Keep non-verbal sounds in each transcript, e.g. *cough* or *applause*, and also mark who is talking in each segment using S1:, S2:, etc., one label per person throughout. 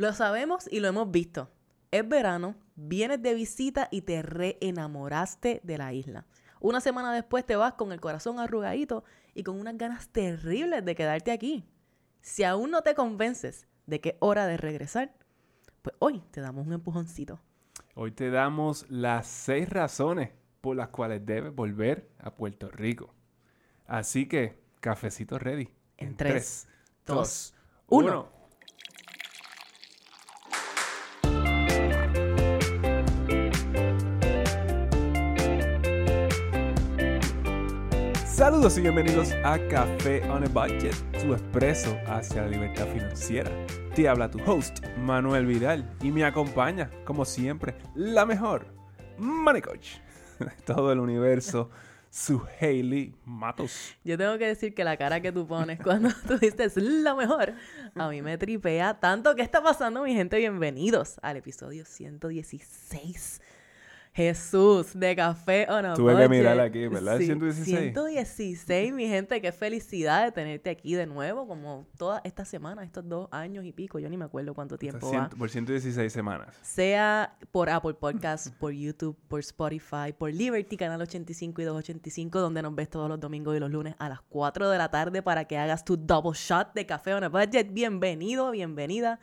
S1: Lo sabemos y lo hemos visto. Es verano, vienes de visita y te reenamoraste de la isla. Una semana después te vas con el corazón arrugadito y con unas ganas terribles de quedarte aquí. Si aún no te convences de que es hora de regresar, pues hoy te damos un empujoncito.
S2: Hoy te damos las seis razones por las cuales debes volver a Puerto Rico. Así que, cafecito ready.
S1: En 3, 2,
S2: 1.
S1: 1.
S2: Saludos y bienvenidos a Café on a Budget, tu expreso hacia la libertad financiera. Te habla tu host, Manuel Vidal, y me acompaña, como siempre, la mejor Money Coach *laughs* de todo el universo, su Hailey Matos.
S1: Yo tengo que decir que la cara que tú pones *laughs* cuando tú dices la mejor, a mí me tripea tanto. ¿Qué está pasando, mi gente? Bienvenidos al episodio 116. Jesús, de Café on a
S2: Tuve que mirar aquí, ¿verdad?
S1: Sí,
S2: 116.
S1: 116, mi gente. Qué felicidad de tenerte aquí de nuevo, como toda esta semana, estos dos años y pico. Yo ni me acuerdo cuánto tiempo va.
S2: Por 116 semanas.
S1: Sea por Apple Podcasts, por YouTube, por Spotify, por Liberty, Canal 85 y 285, donde nos ves todos los domingos y los lunes a las 4 de la tarde para que hagas tu double shot de café on a budget. Bienvenido, bienvenida.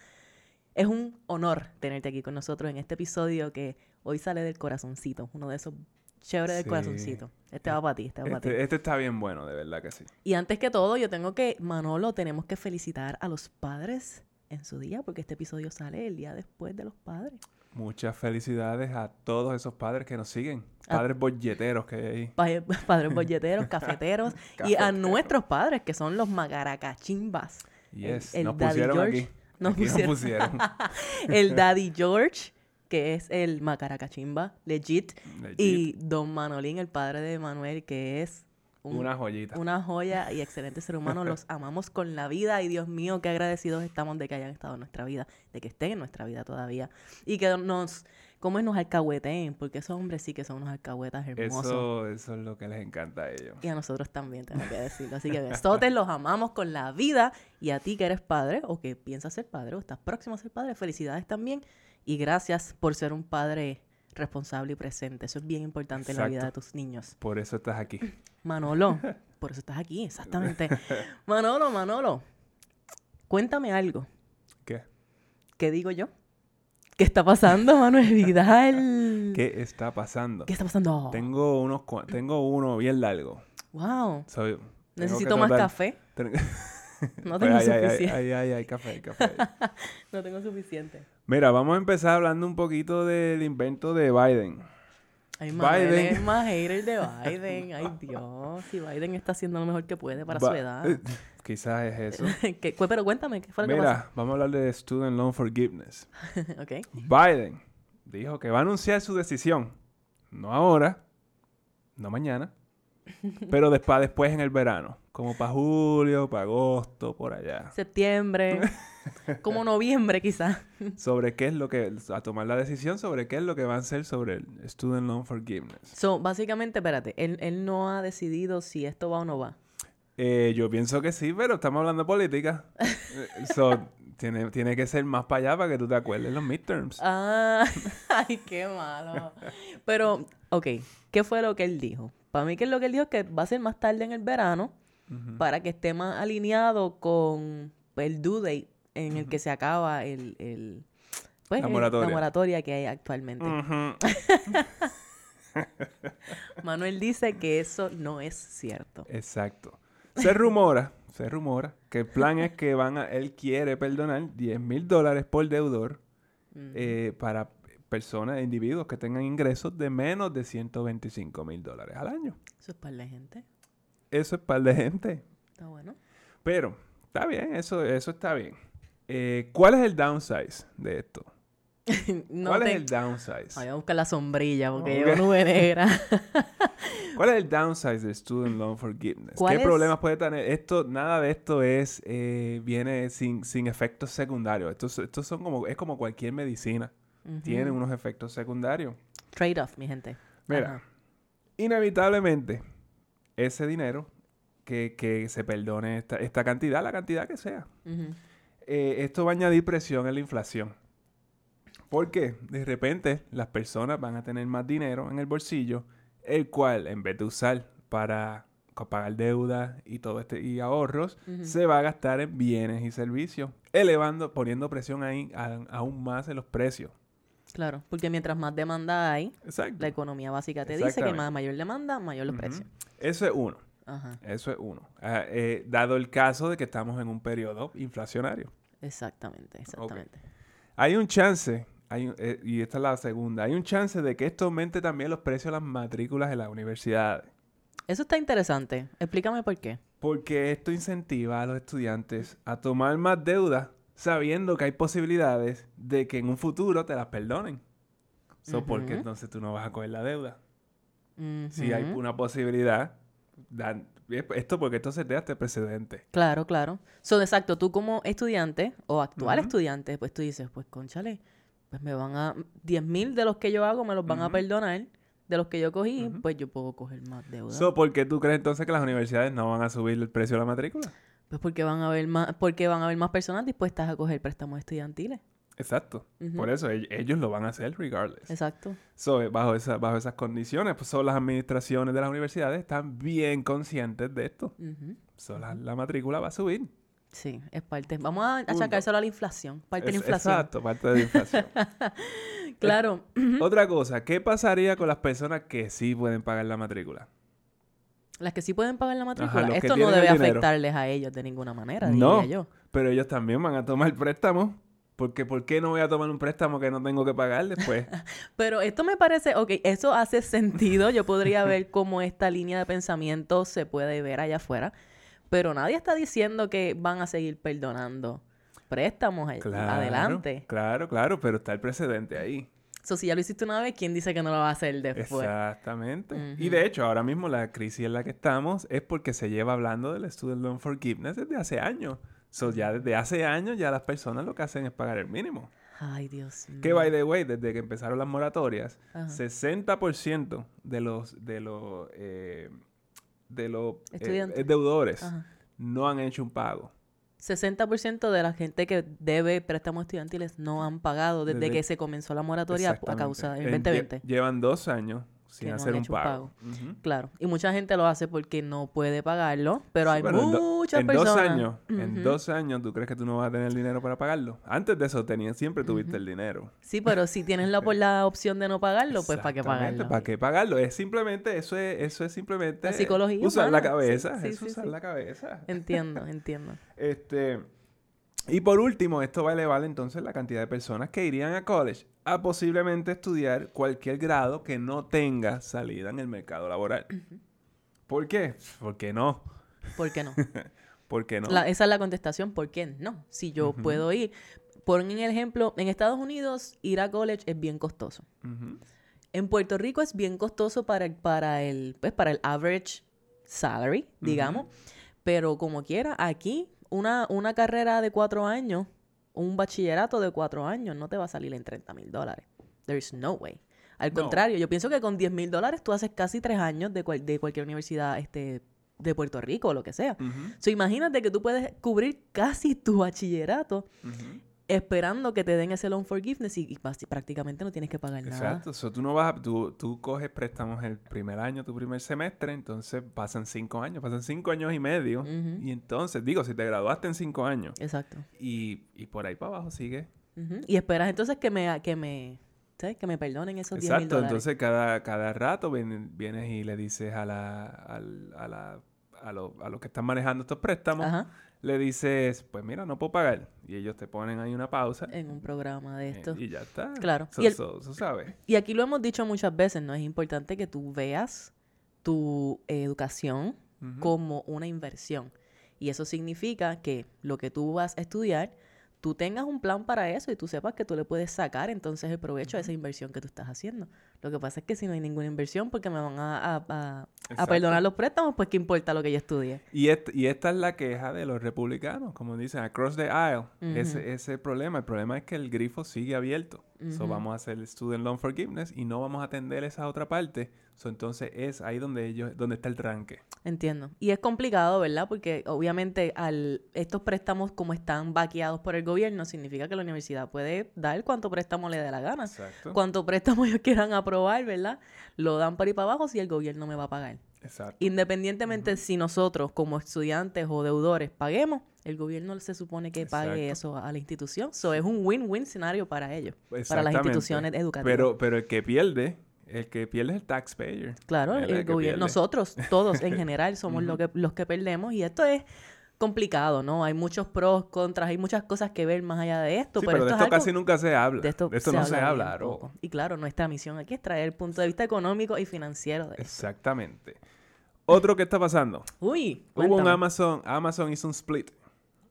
S1: Es un honor tenerte aquí con nosotros en este episodio que hoy sale del corazoncito, uno de esos chéveres del
S2: Sí.
S1: corazoncito. Este va para ti, este va para ti.
S2: Este, este está bien bueno, de verdad que sí.
S1: Y antes que todo, yo tengo que, Manolo, tenemos que felicitar a los padres en su día, porque este episodio sale el día después de los padres.
S2: Muchas felicidades a todos esos padres que nos siguen. Padres bolleteros que hay ahí. *laughs*
S1: Pa- Padres bolleteros, *laughs* cafeteros y a nuestros padres que son los magaracachimbas.
S2: Yes,
S1: el
S2: nos
S1: Daddy
S2: pusieron
S1: George.
S2: aquí.
S1: Nos
S2: Aquí
S1: pusieron.
S2: nos pusieron. *laughs*
S1: El Daddy George, que es el macaracachimba, legit.
S2: Legit.
S1: Y Don Manolín, el padre de Manuel, que es un-
S2: Una joyita.
S1: una joya y excelente ser humano. Los *laughs* amamos con la vida y Dios mío, qué agradecidos estamos de que hayan estado en nuestra vida, de que estén en nuestra vida todavía. Y que nos, como es, nos alcahueteen, porque esos hombres sí que son unos alcahuetas hermosos.
S2: Eso, eso es lo que les encanta a ellos.
S1: Y a nosotros también, tengo que decirlo. Así que besotes, los amamos con la vida. Y a ti que eres padre o que piensas ser padre o estás próximo a ser padre, felicidades también. Y gracias por ser un padre responsable y presente. Eso es bien importante en la vida de tus niños.
S2: Por eso estás aquí. *clears throat*
S1: Manolo, por eso estás aquí, exactamente. *laughs* Manolo, Manolo, cuéntame algo.
S2: ¿Qué?
S1: ¿Qué digo yo? ¿Qué está pasando, *laughs* Manuel Vidal?
S2: ¿Qué está pasando?
S1: ¿Qué está pasando?
S2: Tengo unos tengo uno bien largo.
S1: Wow.
S2: Soy-
S1: Necesito más café. *laughs*
S2: ten-
S1: No tengo suficiente.
S2: ay, ay, ay, café, café.
S1: No tengo suficiente.
S2: Mira, vamos a empezar hablando un poquito del invento de Biden.
S1: Ay,
S2: Biden.
S1: es más hater de Biden. Ay, Dios. Si Biden está haciendo lo mejor que puede para su
S2: Ba-
S1: edad.
S2: eh, Quizás es eso. *laughs*
S1: ¿Qué- pero cuéntame, ¿qué fue lo que
S2: Mira, vamos a hablar de Student Loan Forgiveness.
S1: pasó? *laughs* ok.
S2: Biden dijo que va a anunciar su decisión. No ahora, no mañana, *laughs* pero después, después en el verano. Como para julio, para agosto, por allá.
S1: Septiembre. *laughs* como noviembre, quizás.
S2: Sobre qué es lo que... A tomar la decisión sobre qué es lo que va a hacer sobre el Student Loan Forgiveness.
S1: So, básicamente, espérate, él, él no ha decidido si esto va o no va.
S2: Eh, yo pienso que sí, pero estamos hablando de política. *laughs* So, tiene, tiene que ser más para allá para que tú te acuerdes los midterms.
S1: Ah, *laughs* ay, qué malo. Pero, ok, ¿qué fue lo que él dijo? Para mí, que es lo que él dijo es que va a ser más tarde en el verano Para que esté más alineado con el due date en el que se acaba el, el- pues,
S2: La moratoria.
S1: moratoria que hay actualmente. *laughs* Manuel dice que eso no es cierto.
S2: Exacto. Se rumora, se rumora que el plan es que van a, él quiere perdonar 10 mil dólares por deudor eh, para personas, individuos que tengan ingresos de menos de 125 mil dólares al año.
S1: Eso es para la gente.
S2: Eso es par de gente.
S1: Está bueno.
S2: Pero, está bien, eso, eso está bien. Eh, ¿Cuál es el downsize de esto? *laughs*
S1: No
S2: ¿Cuál
S1: te-
S2: es el downsize?
S1: Voy a buscar la sombrilla porque
S2: Ok.
S1: llevo nube negra.
S2: ¿Cuál es el downsize del Student Loan Forgiveness?
S1: ¿Cuál
S2: ¿Qué
S1: es?
S2: problemas puede tener? Esto, nada de esto es, eh, viene sin, sin efectos secundarios. Estos, estos son como, es como cualquier medicina. Tiene unos efectos secundarios.
S1: Trade-off, mi gente.
S2: Mira, inevitablemente, ese dinero que, que se perdone esta, esta cantidad, la cantidad que sea, eh, esto va a añadir presión en la inflación. Porque de repente las personas van a tener más dinero en el bolsillo, el cual en vez de usar para pagar deuda y todo este y ahorros, se va a gastar en bienes y servicios, elevando, poniendo presión ahí a- aún más en los precios.
S1: Claro, porque mientras más demanda hay,
S2: Exacto.
S1: la economía básica te dice que más mayor demanda, mayor los precios.
S2: Eso es uno.
S1: Ajá,
S2: Eso es uno. Ah, eh, dado el caso de que estamos en un periodo inflacionario.
S1: exactamente, exactamente.
S2: Hay un chance, hay un- eh, y esta es la segunda, hay un chance de que esto aumente también los precios de las matrículas en las universidades.
S1: Eso está interesante. Explícame por qué.
S2: Porque esto incentiva a los estudiantes a tomar más deuda sabiendo que hay posibilidades de que en un futuro te las perdonen. So, ¿Por qué
S1: Ujú.
S2: entonces tú no vas a coger la deuda? Si hay una posibilidad, dan- esto porque esto se te hace precedente.
S1: Claro, claro. So, exacto, tú como estudiante o actual estudiante, pues tú dices, pues conchale, pues me van a... 10 mil de los que yo hago me los van a perdonar. De los que yo cogí, pues yo puedo coger más deuda.
S2: So, ¿Por qué tú crees entonces que las universidades no van a subir el precio de la matrícula?
S1: Pues porque van a haber más, porque van a haber más personas dispuestas a coger préstamos estudiantiles.
S2: Exacto. Por eso ell- ellos lo van a hacer regardless.
S1: Exacto.
S2: So, eh, bajo, esa- bajo esas condiciones, pues son las administraciones de las universidades están bien conscientes de esto.
S1: Ujú.
S2: So, la, la matrícula va a subir.
S1: Sí, es parte. Vamos a achacárselo a la inflación. Parte de la inflación.
S2: Exacto, parte de la inflación. *laughs*
S1: Claro.
S2: Otra cosa, ¿qué pasaría con las personas que sí pueden pagar la matrícula?
S1: Las que sí pueden pagar la matrícula. Esto no debe afectarles a ellos de ninguna manera,
S2: No.
S1: diría yo.
S2: Pero ellos también van a tomar préstamos. Porque ¿por qué no voy a tomar un préstamo que no tengo que pagar después? *laughs*
S1: Pero esto me parece, ok, eso hace sentido. Yo podría ver cómo esta línea de pensamiento se puede ver allá afuera. Pero nadie está diciendo que van a seguir perdonando préstamos a-
S2: Claro,
S1: adelante.
S2: Claro, claro, pero está el precedente ahí.
S1: So, si ya lo hiciste una vez, ¿quién dice que no lo va a hacer después?
S2: Exactamente. Y de hecho, ahora mismo la crisis en la que estamos es porque se lleva hablando del Student Loan Forgiveness desde hace años. So, ya desde hace años ya las personas lo que hacen es pagar el mínimo.
S1: Ay, Dios mío.
S2: Que, by the way, desde que empezaron las moratorias,
S1: Ajá.
S2: 60% de los, de los, eh, de los eh, eh, deudores
S1: Ajá.
S2: no han hecho un pago.
S1: 60% de la gente que debe préstamos estudiantiles no han pagado desde,
S2: Desde-
S1: que se comenzó la moratoria a causa del
S2: En- lle-
S1: 2020.
S2: Llevan dos años sin hacer un pago.
S1: Claro. Y mucha gente lo hace porque no puede pagarlo, pero
S2: Sí,
S1: hay
S2: pero en do-
S1: muchas
S2: en
S1: personas.
S2: dos años, en dos años, ¿tú crees que tú no vas a tener dinero para pagarlo? Antes de eso tenías, siempre tuviste el dinero.
S1: Sí, pero si tienes la, por la opción de no pagarlo, pues ¿para qué pagarlo?
S2: ¿Para qué pagarlo? Es simplemente, eso es, eso es simplemente
S1: La psicología
S2: usar la
S1: humana.
S2: cabeza.
S1: Sí, sí,
S2: es usar la cabeza.
S1: Entiendo, entiendo. *laughs*
S2: Este, y por último, esto va a elevar entonces la cantidad de personas que irían a college a posiblemente estudiar cualquier grado que no tenga salida en el mercado laboral. ¿Por qué? ¿Por qué no?
S1: ¿Por qué no? *laughs*
S2: ¿Por qué no?
S1: La- esa es la contestación. ¿Por qué no? Si yo puedo ir. Ponen el ejemplo, en Estados Unidos ir a college es bien costoso. En Puerto Rico es bien costoso para para el, pues, para el average salary, digamos. Pero como quiera, aquí una, una carrera de cuatro años, un bachillerato de cuatro años, no te va a salir en 30 mil dólares. There is no way. Al
S2: No.
S1: contrario, yo pienso que con 10 mil dólares tú haces casi tres años de, cual- de cualquier universidad este, de Puerto Rico o lo que sea. So, imagínate que tú puedes cubrir casi tu bachillerato. Esperando que te den ese loan forgiveness y, y prácticamente no tienes que pagar nada.
S2: Exacto. So, tú no vas a- tú, tú coges préstamos el primer año, tu primer semestre, entonces pasan cinco años, pasan cinco años y medio. Y entonces, digo, si te graduaste en cinco años
S1: Exacto.
S2: y, y por ahí para abajo sigue.
S1: Y esperas entonces que me, que me, ¿sabes? Que me perdonen esos 10 mil
S2: Exacto.
S1: dólares.
S2: Entonces, cada, cada rato ven- vienes y le dices a la, al- a la, a lo- a los que están manejando estos préstamos,
S1: Ajá.
S2: le dices, pues mira, no puedo pagar. Y ellos te ponen ahí una pausa.
S1: En un programa de
S2: eh,
S1: esto.
S2: y ya está.
S1: Claro.
S2: So-
S1: Y el-
S2: so- so sabes.
S1: Y aquí lo hemos dicho muchas veces, ¿no? Es importante que tú veas tu educación como una inversión. Y eso significa que lo que tú vas a estudiar, tú tengas un plan para eso y tú sepas que tú le puedes sacar entonces el provecho a esa inversión que tú estás haciendo. Lo que pasa es que si no hay ninguna inversión porque me van a, a- a- a
S2: Exacto.
S1: perdonar los préstamos, pues qué importa lo que yo estudié.
S2: Y, est- y esta es la queja de los republicanos, como dicen, across the aisle.
S1: Ujú.
S2: ese, ese es el problema. El problema es que el grifo sigue abierto. So
S1: Ujú.
S2: vamos a hacer el student loan forgiveness y no vamos a atender esa otra parte. So entonces es ahí donde ellos, donde está el tranque.
S1: Entiendo. Y es complicado, ¿verdad? Porque obviamente al estos préstamos como están vaqueados por el gobierno, significa que la universidad puede dar cuánto préstamo le dé la gana.
S2: Exacto.
S1: Cuánto préstamo *laughs* ellos quieran aprobar, ¿verdad? Lo dan para ir para abajo si el gobierno me va a pagar.
S2: Exacto.
S1: Independientemente si nosotros como estudiantes o deudores paguemos, el gobierno se supone que pague eso a la institución. So es un win-win escenario para ellos, para las instituciones educativas.
S2: Pero, pero el que pierde, el que pierde es el taxpayer.
S1: Claro, el gobierno, nosotros, todos en *laughs* general, somos lo que, los que perdemos y esto es complicado, ¿no? Hay muchos pros, contras, hay muchas cosas que ver más allá de esto,
S2: Sí,
S1: pero,
S2: pero de
S1: esto
S2: esto
S1: es algo-
S2: casi nunca se habla.
S1: de esto,
S2: no se habla. claro.
S1: poco. Y claro, nuestra misión aquí es traer el punto de vista económico y financiero de eso.
S2: Exactamente. Otro que está pasando.
S1: Uy,
S2: Hubo un
S1: cuéntame.
S2: Amazon, Amazon hizo un split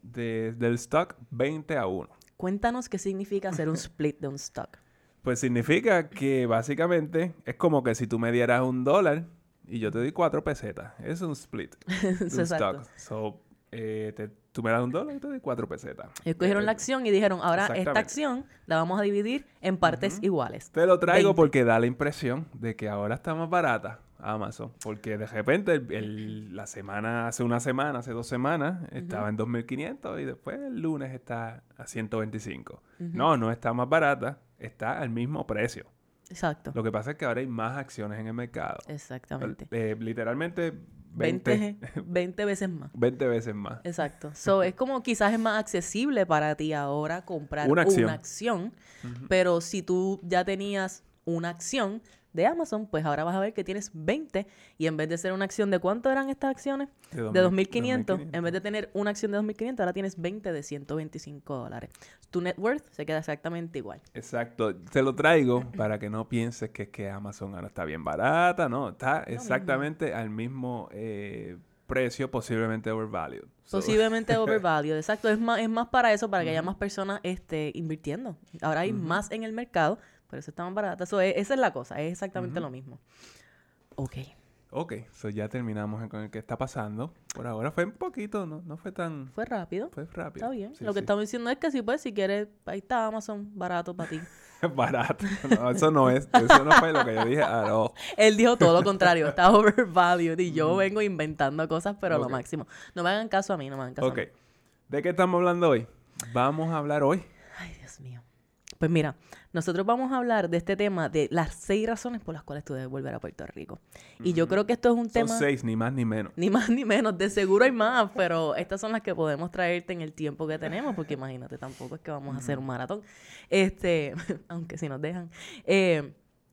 S2: de- del stock 20 a 1.
S1: Cuéntanos qué significa hacer un *laughs* split de un stock.
S2: Pues significa que básicamente es como que si tú me dieras un dólar y yo te doy cuatro pesetas. Es un split *laughs* de un stock. So, eh, te- tú me das un dólar y te doy cuatro pesetas.
S1: Ellos cogieron la
S2: Eh,
S1: acción y dijeron, ahora esta acción la vamos a dividir en partes iguales.
S2: Te lo traigo
S1: 20.
S2: porque da la impresión de que ahora está más barata Amazon. Porque de repente el- el- la semana, hace una semana, hace dos semanas, estaba en 2.500 y después el lunes está a 125. No, no está más barata, está al mismo precio.
S1: Exacto.
S2: Lo que pasa es que ahora hay más acciones en el mercado.
S1: Exactamente.
S2: Eh, literalmente 20,
S1: 20, 20 veces más.
S2: 20 veces más.
S1: Exacto. So, es como quizás es más accesible para ti ahora comprar
S2: Una acción.
S1: acción, pero si tú ya tenías una acción de Amazon, pues ahora vas a ver que tienes 20 y en vez de ser una acción de cuánto eran estas acciones?
S2: De
S1: De
S2: 2000,
S1: 2.500, en vez de tener una acción de 2.500, ahora tienes 20 de 125 dólares. Tu net worth se queda exactamente igual.
S2: Exacto. Te lo traigo para que no pienses que es que Amazon ahora está bien barata. No, está exactamente al mismo eh, precio, posiblemente overvalued. So,
S1: Posiblemente *laughs* overvalued, exacto. Es más, es más para eso, para que haya más personas este, invirtiendo. Ahora hay más en el mercado, por eso está más barata. Eso es- esa es la cosa, es exactamente lo mismo. Ok.
S2: ok, so ya terminamos con el que está pasando. Por ahora fue un poquito, no, no fue tan...
S1: Fue rápido.
S2: Fue rápido.
S1: Está bien.
S2: Sí,
S1: lo que
S2: sí.
S1: estamos diciendo es que si pues, si quieres, ahí está Amazon, barato para ti. *laughs*
S2: Barato. No, eso no es. Eso no fue lo que yo dije. all. *laughs*
S1: Él dijo todo lo contrario, está *laughs* overvalued y yo vengo inventando cosas, pero
S2: Ok.
S1: lo máximo. No me hagan caso a mí, no me hagan caso
S2: Ok.
S1: a mí.
S2: ¿De qué estamos hablando hoy? Vamos a hablar hoy.
S1: Ay, Dios mío. Pues mira, nosotros vamos a hablar de este tema de las seis razones por las cuales tú debes volver a Puerto Rico. Y yo creo que esto es un
S2: Son
S1: tema...
S2: seis, ni más ni menos.
S1: Ni más ni menos, de seguro hay más, pero estas son las que podemos traerte en el tiempo que tenemos, porque imagínate, tampoco es que vamos a hacer un maratón. Este, *laughs* aunque si nos dejan. Eh,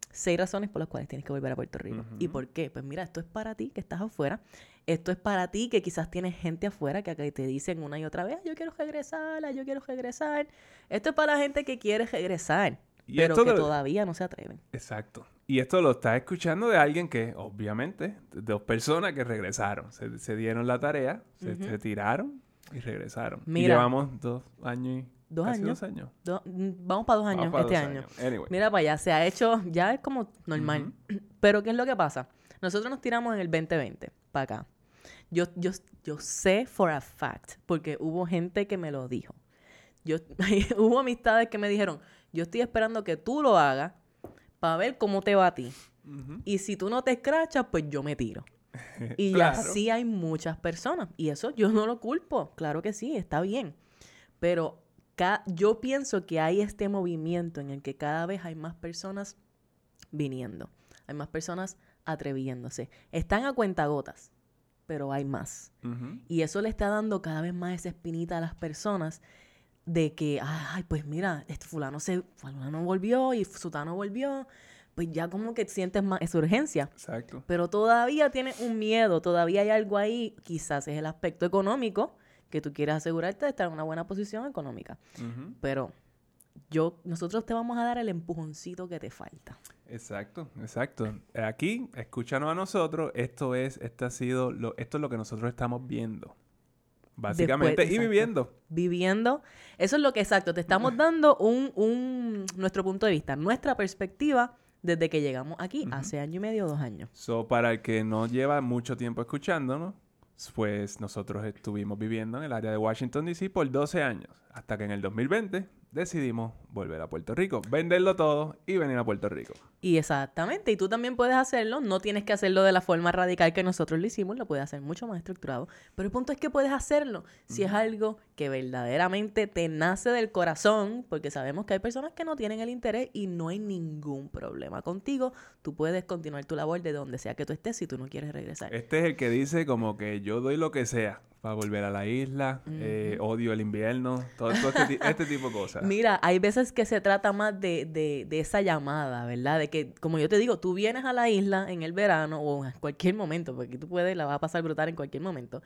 S1: seis razones por las cuales tienes que volver a Puerto Rico. ¿Y por qué? Pues mira, esto es para ti que estás afuera. Esto es para ti que quizás tienes gente afuera que te dicen una y otra vez, "Ah, yo quiero regresar, yo quiero regresar. Esto es para la gente que quiere regresar,
S2: Y
S1: pero
S2: esto
S1: que todavía no se atreven.
S2: Exacto. Y esto lo estás escuchando de alguien que, obviamente, dos personas que regresaron. Se, se dieron la tarea, se, se tiraron y regresaron. Y llevamos dos años y...
S1: Dos años.
S2: dos años.
S1: Do- mm, vamos para dos años
S2: para
S1: este
S2: dos
S1: año.
S2: años. Anyway.
S1: Mira para allá, se ha hecho, ya es como normal. *clears throat* Pero ¿qué es lo que pasa? Nosotros nos tiramos en el 2020 para acá. Yo, yo, yo sé for a fact, porque hubo gente que me lo dijo. Yo, *laughs* hubo amistades que me dijeron, yo estoy esperando que tú lo hagas para ver cómo te va a ti. Y si tú no te escrachas, pues yo me tiro. *laughs* Y
S2: Claro.
S1: así hay muchas personas. Y eso yo no lo culpo. Claro que sí, está bien. Pero ca- yo pienso que hay este movimiento en el que cada vez hay más personas viniendo. Hay más personas atreviéndose. Están a cuentagotas, pero hay más. Y eso le está dando cada vez más esa espinita a las personas de que, ay, pues mira, este fulano se, fulano volvió y sutano volvió. Pues ya como que sientes más esa urgencia.
S2: Exacto.
S1: Pero todavía tienes un miedo, todavía hay algo ahí, quizás es el aspecto económico, que tú quieres asegurarte de estar en una buena posición económica. Pero yo, nosotros te vamos a dar el empujoncito que te falta.
S2: Exacto, exacto. Aquí, escúchanos a nosotros. Esto es, este ha sido lo, esto es lo que nosotros estamos viendo. Básicamente,
S1: Después,
S2: y
S1: exacto.
S2: viviendo.
S1: viviendo. Eso es lo que exacto, te estamos *clears throat* dando un, un nuestro punto de vista, nuestra perspectiva desde que llegamos aquí hace año y medio, dos años.
S2: So, para el que no lleva mucho tiempo escuchándonos, pues nosotros estuvimos viviendo en el área de Washington, D.C. por 12 años, hasta que en el 2020 decidimos volver a Puerto Rico, venderlo todo y venir a Puerto Rico.
S1: Y exactamente, y tú también puedes hacerlo, no tienes que hacerlo de la forma radical que nosotros lo hicimos, lo puedes hacer mucho más estructurado, pero el punto es que puedes hacerlo si es algo que verdaderamente te nace del corazón, porque sabemos que hay personas que no tienen el interés y no hay ningún problema contigo, tú puedes continuar tu labor de donde sea que tú estés si tú no quieres regresar.
S2: Este es el que dice como que yo doy lo que sea para volver a la isla, eh, odio el invierno, todo, todo este, este tipo de cosas.
S1: Mira, hay veces que se trata más de, de, de esa llamada, ¿verdad? De que, como yo te digo, tú vienes a la isla en el verano o en cualquier momento, porque tú puedes, la vas a pasar brutal en cualquier momento,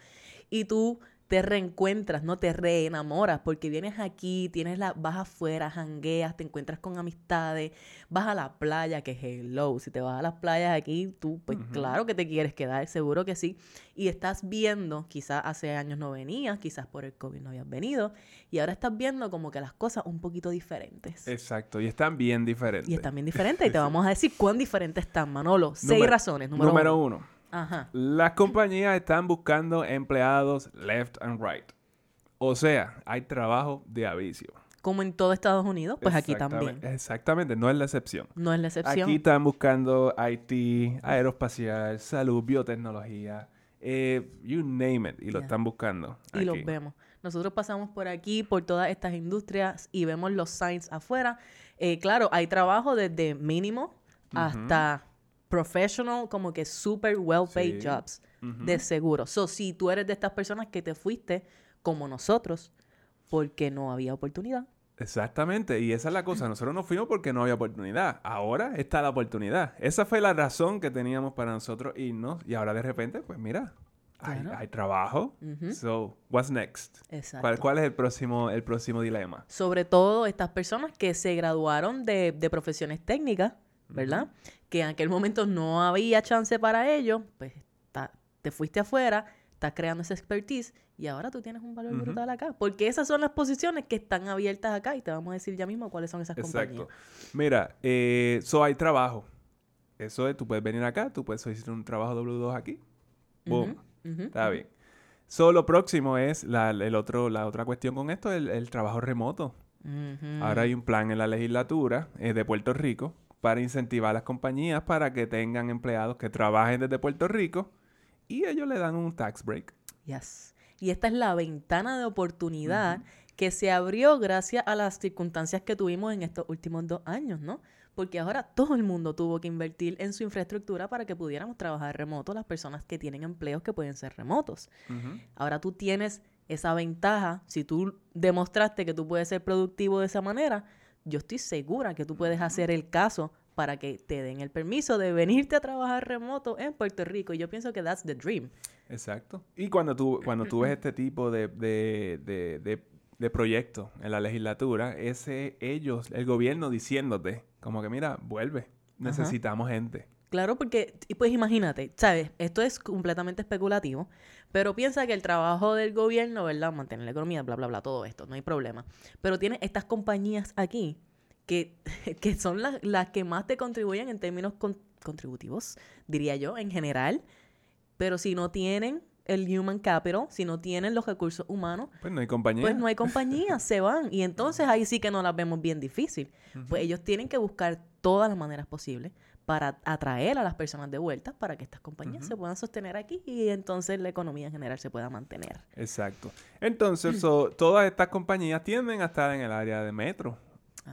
S1: y tú te reencuentras, no te reenamoras, porque vienes aquí, tienes la, vas afuera, jangueas, te encuentras con amistades, vas a la playa, que hello, si te vas a las playas aquí, tú, pues claro que te quieres quedar, seguro que sí, y estás viendo, quizás hace años no venías, quizás por el COVID no habías venido, y ahora estás viendo como que las cosas un poquito diferentes.
S2: Exacto, y están bien diferentes.
S1: Y están bien diferentes, y te *laughs* vamos a decir cuán diferentes están, Manolo. Seis razones, número,
S2: Número
S1: uno.
S2: uno.
S1: Ajá.
S2: Las compañías están buscando empleados left and right. O sea, hay trabajo de avicio.
S1: Como en todo Estados Unidos, pues aquí también.
S2: Exactamente, no es la excepción.
S1: No es la excepción.
S2: Aquí están buscando IT, aeroespacial, salud, biotecnología, eh, you name it, y lo están buscando.
S1: y los vemos. Nosotros pasamos por aquí, por todas estas industrias y vemos los signs afuera. Eh, claro, hay trabajo desde mínimo hasta professional, como que super well paid
S2: Sí.
S1: jobs,
S2: Ujú.
S1: de seguro. So, si tú eres de estas personas que te fuiste como nosotros, porque no había oportunidad,
S2: Exactamente, y esa es la cosa. Nosotros nos fuimos porque no había oportunidad. Ahora está la oportunidad. Esa fue la razón que teníamos para nosotros irnos. Y ahora de repente, pues mira, hay,
S1: Claro.
S2: hay trabajo.
S1: Ujú.
S2: So, what's next?
S1: Exacto.
S2: ¿Cuál, cuál es el próximo, el próximo dilema?
S1: sobre todo estas personas que se graduaron de, de profesiones técnicas, ¿verdad? Que en aquel momento no había chance para ellos, pues ta- te fuiste afuera, estás creando esa expertise y ahora tú tienes un valor
S2: Ujú.
S1: brutal acá. Porque esas son las posiciones que están abiertas acá y te vamos a decir ya mismo cuáles son esas
S2: Exacto.
S1: compañías.
S2: Mira, eh, so hay trabajo. Eso es, tú puedes venir acá, tú puedes solicitar un trabajo W2 aquí. Boom. Está bien. So, lo próximo es la, el otro, la otra cuestión con esto, el, el trabajo remoto. Ahora hay un plan en la legislatura eh, de Puerto Rico para incentivar a las compañías para que tengan empleados que trabajen desde Puerto Rico y ellos le dan un tax break.
S1: Yes. Y esta es la ventana de oportunidad que se abrió gracias a las circunstancias que tuvimos en estos últimos dos años, ¿no? Porque ahora todo el mundo tuvo que invertir en su infraestructura para que pudiéramos trabajar remoto las personas que tienen empleos que pueden ser remotos. Ahora tú tienes esa ventaja, si tú demostraste que tú puedes ser productivo de esa manera, yo estoy segura que tú puedes hacer el caso para que te den el permiso de venirte a trabajar remoto en Puerto Rico. Y yo pienso que that's the dream.
S2: Exacto. Y cuando tú, cuando tú ves este tipo de, de, de, de, de proyectos en la legislatura, ese ellos, el gobierno diciéndote, como que mira, vuelve, necesitamos gente.
S1: Claro, porque, y pues imagínate, ¿sabes? Esto es completamente especulativo, pero piensa que el trabajo del gobierno, ¿verdad? Mantener la economía, bla, bla, bla, todo esto, no hay problema. Pero tiene estas compañías aquí que, *laughs* que son las, las que más te contribuyen en términos con- contributivos, diría yo, en general. Pero si no tienen el human capital, si no tienen los recursos humanos,
S2: Pues no hay compañía.
S1: pues no hay compañías, *laughs* se van. Y entonces ahí sí que no las vemos bien difícil. Pues ellos tienen que buscar todas las maneras posibles para atraer a las personas de vuelta para que estas compañías se puedan sostener aquí y entonces la economía en general se pueda mantener.
S2: Exacto. Entonces, so, todas estas compañías tienden a estar en el área de metro.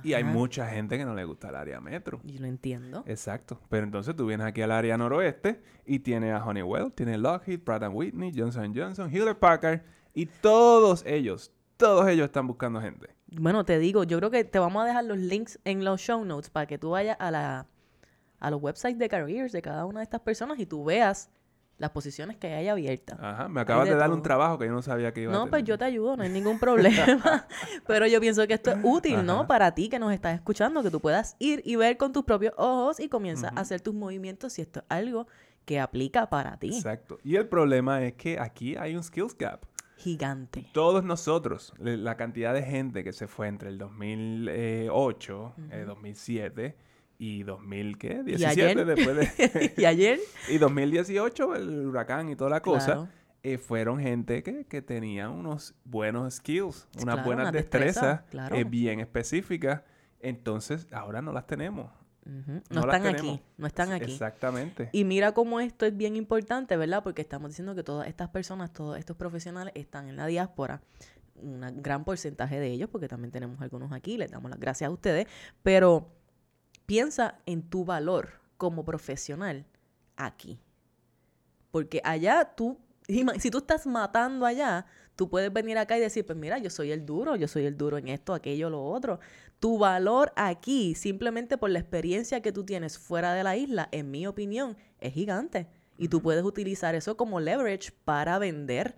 S2: Y hay mucha gente que no le gusta el área metro.
S1: Yo lo entiendo.
S2: Exacto. Pero entonces tú vienes aquí al área noroeste y tienes a Honeywell, tienes Lockheed, Pratt Whitney, Johnson Johnson, Hewlett Packard y todos ellos, todos ellos están buscando gente.
S1: Bueno, te digo, yo creo que te vamos a dejar los links en los show notes para que tú vayas a la a los websites de careers de cada una de estas personas y tú veas las posiciones que hay abiertas.
S2: Ajá, me acabas
S1: de
S2: de, dar un trabajo que yo no sabía que iba a
S1: No, pues yo te ayudo, no hay ningún problema. *laughs* *laughs* Pero yo pienso que esto es útil, ¿no? Para ti que nos estás escuchando, que tú puedas ir y ver con tus propios ojos y comienzas a hacer tus movimientos si esto es algo que aplica para ti.
S2: Exacto. Y el problema es que aquí hay un skills gap.
S1: gigante.
S2: Todos nosotros, la cantidad de gente que se fue entre el 2008, eh, 2007 y 2000, ¿qué? 17
S1: ayer?
S2: después de... *laughs*
S1: y ayer, *laughs*
S2: y 2018, el huracán y toda la cosa,
S1: Claro.
S2: eh, fueron gente que, que tenía unos buenos skills, unas
S1: Claro,
S2: buenas
S1: una destreza,
S2: destrezas
S1: claro.
S2: eh, bien específicas. Entonces, ahora no las tenemos.
S1: no,
S2: No
S1: están aquí, no están aquí.
S2: Exactamente.
S1: Y mira cómo esto es bien importante, ¿verdad? Porque estamos diciendo que todas estas personas, todos estos profesionales están en la diáspora. Un gran porcentaje de ellos, porque también tenemos algunos aquí, les damos las gracias a ustedes. Pero piensa en tu valor como profesional aquí. Porque allá tú, si tú estás matando allá, tú puedes venir acá y decir, pues mira, yo soy el duro, yo soy el duro en esto, aquello, lo otro. Tu valor aquí, simplemente por la experiencia que tú tienes fuera de la isla, en mi opinión, es gigante. Y tú puedes utilizar eso como leverage para vender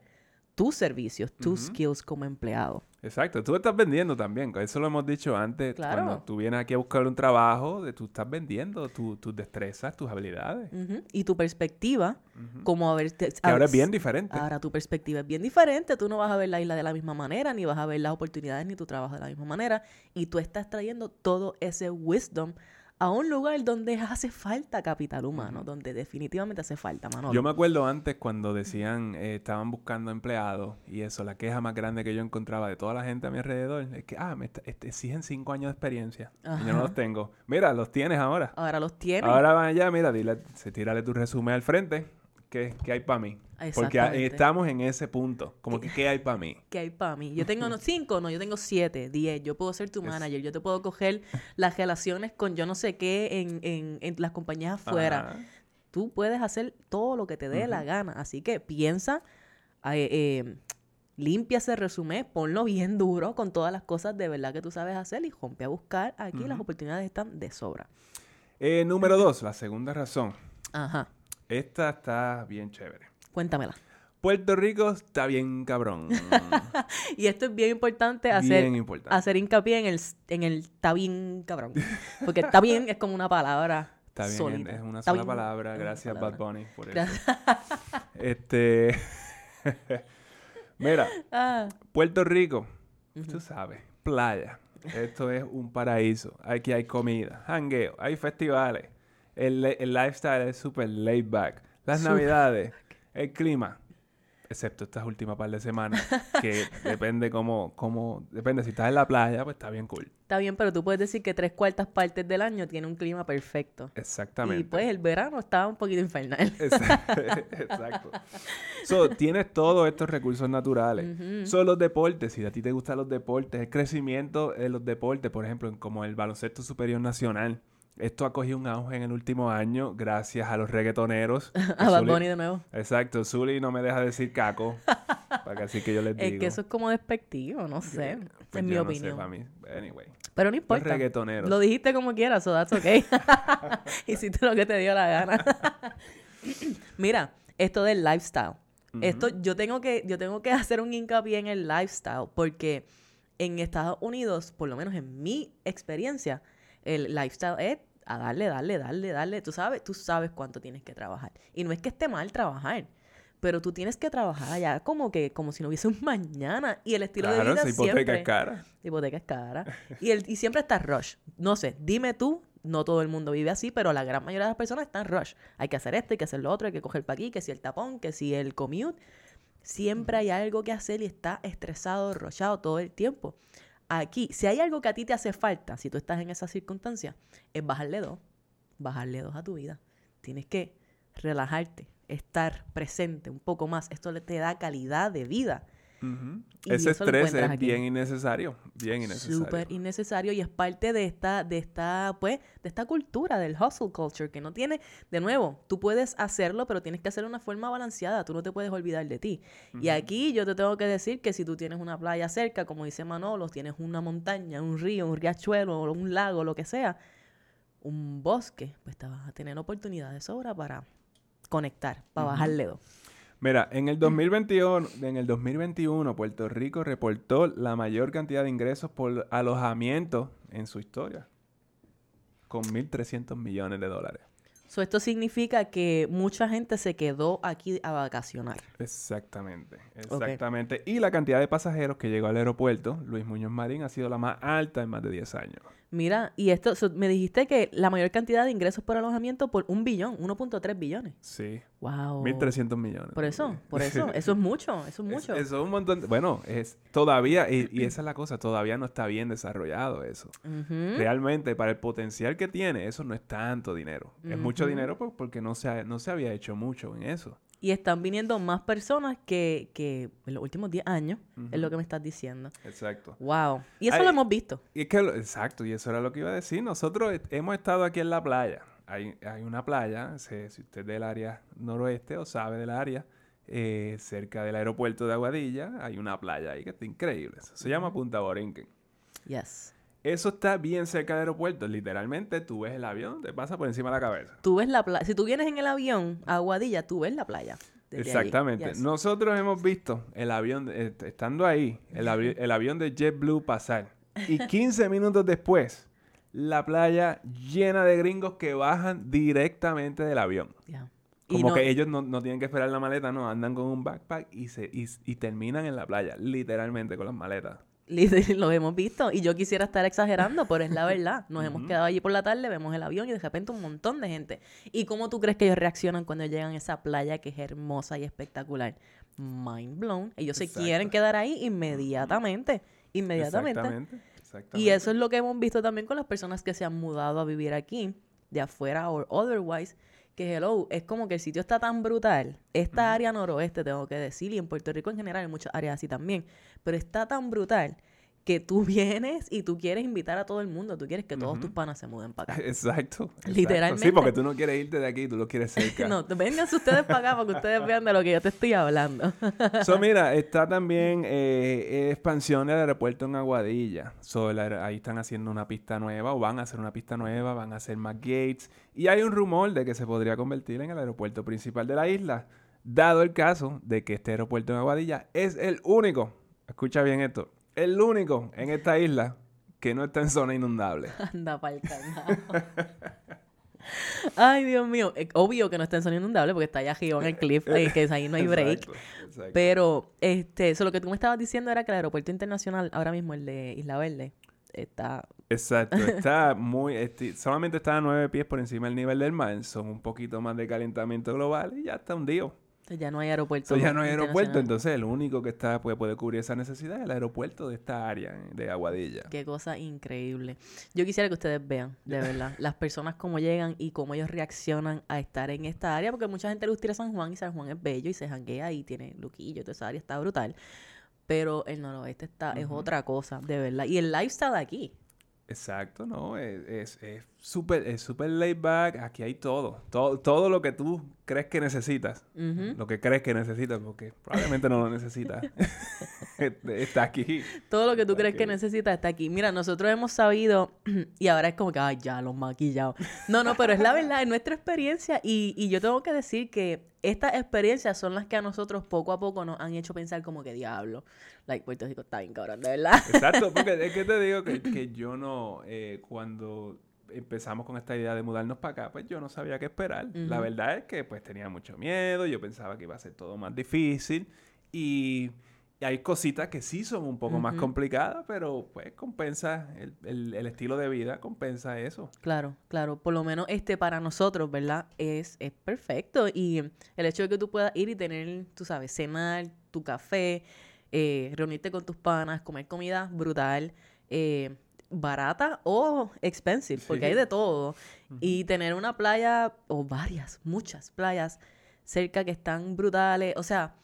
S1: tus servicios, tus skills como empleado.
S2: Exacto, tú estás vendiendo también, eso lo hemos dicho antes,
S1: Claro.
S2: cuando tú vienes aquí a buscar un trabajo, tú estás vendiendo tu- tus destrezas, tus habilidades.
S1: Y tu perspectiva, como a ver...
S2: Que ahora es bien diferente.
S1: Ahora tu perspectiva es bien diferente, tú no vas a ver la isla de la misma manera, ni vas a ver las oportunidades ni tu trabajo de la misma manera, y tú estás trayendo todo ese wisdom a un lugar donde hace falta capital humano, donde definitivamente hace falta, Manolo.
S2: Yo me acuerdo antes cuando decían, eh, estaban buscando empleados y eso, la queja más grande que yo encontraba de toda la gente a mi alrededor es que, ah, me est- este, exigen cinco años de experiencia y yo no los tengo. Mira, los tienes ahora.
S1: Ahora los tienes.
S2: Ahora van allá, mira, dile, se tírale tu resumen al frente. ¿Qué, qué hay para mí? Porque estamos en ese punto. Como que, ¿qué hay para mí?
S1: ¿Qué hay para mí? Yo tengo no, cinco, no, yo tengo siete, diez. Yo puedo ser tu manager. Yo te puedo coger las relaciones con yo no sé qué en, en, en las compañías afuera.
S2: Ajá.
S1: Tú puedes hacer todo lo que te dé la gana. Así que piensa, eh, eh, limpia ese resumen, ponlo bien duro con todas las cosas de verdad que tú sabes hacer y rompe a buscar. Aquí las oportunidades están de sobra.
S2: Eh, número dos, la segunda razón.
S1: Ajá.
S2: Esta está bien chévere.
S1: Cuéntamela.
S2: Puerto Rico está bien cabrón. *laughs*
S1: Y esto es bien importante hacer,
S2: bien importante.
S1: hacer hincapié en el, en el está bien cabrón. Porque está bien es como una palabra.
S2: Está bien,
S1: sólida.
S2: es una
S1: Está
S2: sola
S1: bien,
S2: palabra. Gracias,
S1: palabra.
S2: Bad Bunny, por eso. *laughs* Este. *laughs* Mira,
S1: Ah,
S2: Puerto Rico, tú sabes, playa. Esto es un paraíso. Aquí hay comida, hangueo, hay festivales. El, el lifestyle es súper laid back. Las navidades, el clima. Excepto estas últimas par de semanas, que *laughs* depende cómo, cómo, depende si estás en la playa, pues está bien cool.
S1: está bien, pero tú puedes decir que tres cuartas partes del año tiene un clima perfecto.
S2: Exactamente.
S1: Y pues el verano estaba un poquito infernal. *laughs*
S2: Exa- *laughs* Exacto. So, tienes todos estos recursos naturales. Son los deportes. Si a ti te gustan los deportes, el crecimiento de los deportes, por ejemplo, como el baloncesto superior nacional. Esto ha cogido un auge en el último año gracias a los reggaetoneros. *laughs*
S1: A Bad Bunny de nuevo.
S2: Exacto. Zully no me deja decir caco. para que así que yo les digo. *laughs*
S1: Es que eso es como despectivo, no sé.
S2: Pues
S1: en mi
S2: yo no sé,
S1: opinión.
S2: pa' mí. Anyway.
S1: Pero no
S2: Los
S1: importa.
S2: reggaetoneros.
S1: Lo dijiste como quieras, so that's okay. *laughs* Hiciste lo que te dio la gana. Mira, esto del lifestyle. Esto yo tengo que yo tengo que hacer un hincapié en el lifestyle porque en Estados Unidos, por lo menos en mi experiencia, el lifestyle es a darle, darle, darle, darle. Tú sabes, tú sabes cuánto tienes que trabajar. Y no es que esté mal trabajar, pero tú tienes que trabajar allá como que como si no hubiese un mañana y el estilo de vida
S2: esa hipoteca
S1: siempre
S2: es cara.
S1: la hipoteca es cara. Y, el, y siempre está rush. No sé, dime tú, no todo el mundo vive así, pero la gran mayoría de las personas están rush. Hay que hacer esto, hay que hacer lo otro, hay que coger para aquí, que si el tapón, que si el commute. Siempre hay algo que hacer y está estresado, rushado todo el tiempo. Aquí, si hay algo que a ti te hace falta, si tú estás en esa circunstancia, es bajarle dos. Bajarle dos a tu vida. Tienes que relajarte, estar presente un poco más. Esto te da calidad de vida.
S2: Ese estrés es
S1: aquí.
S2: bien innecesario. Bien innecesario.
S1: Súper innecesario y es parte de esta, de esta, pues, de esta cultura del hustle culture que no tiene, de nuevo, tú puedes hacerlo, pero tienes que hacerlo de una forma balanceada, tú no te puedes olvidar de ti. Y aquí yo te tengo que decir que si tú tienes una playa cerca, como dice Manolo, tienes una montaña, un río, un riachuelo, un lago, lo que sea, un bosque, pues te vas a tener oportunidad de sobra para conectar, para bajarle dos.
S2: Mira, en el 2021, en el 2021 Puerto Rico reportó la mayor cantidad de ingresos por alojamiento en su historia, con 1.300 millones de dólares.
S1: So, esto significa que mucha gente se quedó aquí a vacacionar.
S2: Exactamente, exactamente. Y la cantidad de pasajeros que llegó al aeropuerto, Luis Muñoz Marín, ha sido la más alta en más de 10 años.
S1: Mira, y esto, so, me dijiste que la mayor cantidad de ingresos por alojamiento por un billón, 1.3 billones.
S2: Sí.
S1: Wow.
S2: 1.300 millones.
S1: Por eso, *laughs* por eso, eso es mucho, eso es mucho.
S2: Es, eso es un montón. de- bueno, es todavía, y, y esa es la cosa, todavía no está bien desarrollado eso. Realmente, para el potencial que tiene, eso no es tanto dinero. Es mucho dinero pues, porque no se, ha- no se había hecho mucho en eso.
S1: Y están viniendo más personas que, que en los últimos 10 años, es lo que me estás diciendo.
S2: Exacto.
S1: Wow. Y eso
S2: Ay,
S1: lo hemos visto.
S2: Y es que, lo- exacto, y eso era lo que iba a decir. Nosotros hemos estado aquí en la playa. Hay, hay una playa, se- si usted es del área noroeste o sabe del área, eh, cerca del aeropuerto de Aguadilla, hay una playa ahí que está increíble. Eso se llama Punta Borinquen.
S1: Yes.
S2: Eso está bien cerca del aeropuerto. Literalmente, tú ves el avión, te pasa por encima de la cabeza.
S1: Tú ves la playa. Si tú vienes en el avión a Aguadilla, tú ves la playa.
S2: Exactamente.
S1: Yes.
S2: Nosotros hemos visto el avión, est- estando ahí, el, avi- el avión de JetBlue pasar. Y *laughs* 15 minutos después, la playa llena de gringos que bajan directamente del avión. Como
S1: no-
S2: que ellos no, no tienen que esperar la maleta, no, andan con un backpack y, se, y, y terminan en la playa, literalmente con las maletas.
S1: Lo hemos visto. Y yo quisiera estar exagerando, pero es la *laughs* verdad. Nos hemos quedado allí por la tarde, vemos el avión y de repente un montón de gente. ¿Y cómo tú crees que ellos reaccionan cuando llegan a esa playa que es hermosa y espectacular? Mind blown. Ellos se quieren quedar ahí inmediatamente. Inmediatamente.
S2: Exactamente.
S1: Y eso es lo que hemos visto también con las personas que se han mudado a vivir aquí, de afuera o otherwise, que hello, es como que el sitio está tan brutal. Esta área noroeste, tengo que decir, y en Puerto Rico en general, hay muchas áreas así también, pero está tan brutal que tú vienes y tú quieres invitar a todo el mundo, tú quieres que todos tus panas se muden para acá. *laughs*
S2: Exacto, exacto.
S1: Literalmente.
S2: Sí, porque tú no quieres irte de aquí, tú lo quieres cerca. *laughs*
S1: No, vénganse ustedes para acá para que ustedes vean de lo que yo te estoy hablando. *laughs*
S2: So, mira, está también eh, expansión del aeropuerto en Aguadilla. So, ahí están haciendo una pista nueva, o van a hacer una pista nueva, van a hacer más gates. Y hay un rumor de que se podría convertir en el aeropuerto principal de la isla, dado el caso de que este aeropuerto en Aguadilla es el único, escucha bien esto, el único en esta isla que no está en zona inundable. *laughs*
S1: Anda pa'l carajo. Ay, Dios mío. Eh, Obvio que no está en zona inundable porque está allá arriba en el cliff, eh, que ahí no hay *laughs* break.
S2: Exacto, exacto.
S1: Pero, este, eso lo que tú me estabas diciendo era que el aeropuerto internacional, ahora mismo el de Isla Verde, está...
S2: Exacto, *laughs* está muy, esti- solamente está a nueve pies por encima del nivel del mar, son un poquito más de calentamiento global y ya está hundido.
S1: Ya no hay aeropuerto.
S2: So, ya no hay aeropuerto, entonces el único que está puede, puede cubrir esa necesidad es el aeropuerto de esta área de Aguadilla.
S1: Qué cosa increíble. Yo quisiera que ustedes vean, de verdad, *laughs* las personas cómo llegan y cómo ellos reaccionan a estar en esta área, porque mucha gente le gusta ir a San Juan y San Juan es bello y se janguea y tiene luquillo, toda esa área está brutal. Pero el noroeste está, es otra cosa, de verdad. Y el lifestyle de aquí.
S2: Exacto, no, es es- es súper es súper laid back, aquí hay todo, todo, todo lo que tú crees que necesitas, lo que crees que necesitas, porque probablemente no lo necesitas, *laughs* *laughs* está aquí.
S1: Todo lo que tú
S2: Está
S1: crees que necesitas está aquí. Mira, nosotros hemos sabido, *clears throat* y ahora es como que, ay, ya, los maquillados. No, no, pero es la verdad, es nuestra experiencia. Y, y yo tengo que decir que estas experiencias son las que a nosotros poco a poco nos han hecho pensar como que diablo. Like, Puerto Rico está bien cabrón, de verdad.
S2: Exacto, porque *laughs* es que te digo que, que yo no, eh, cuando empezamos con esta idea de mudarnos para acá, pues yo no sabía qué esperar. La verdad es que pues tenía mucho miedo, yo pensaba que iba a ser todo más difícil y, y hay cositas que sí son un poco más complicadas, pero pues compensa, el, el- el estilo de vida compensa eso.
S1: Claro, claro. Por lo menos este para nosotros, ¿verdad? Es, es perfecto. Y el hecho de que tú puedas ir y tener, tú sabes, cenar, tu café, eh, reunirte con tus panas, comer comida brutal, eh, barata o expensive, porque
S2: Sí.
S1: hay de todo. Y tener una playa, o varias, muchas playas cerca que están brutales. O sea,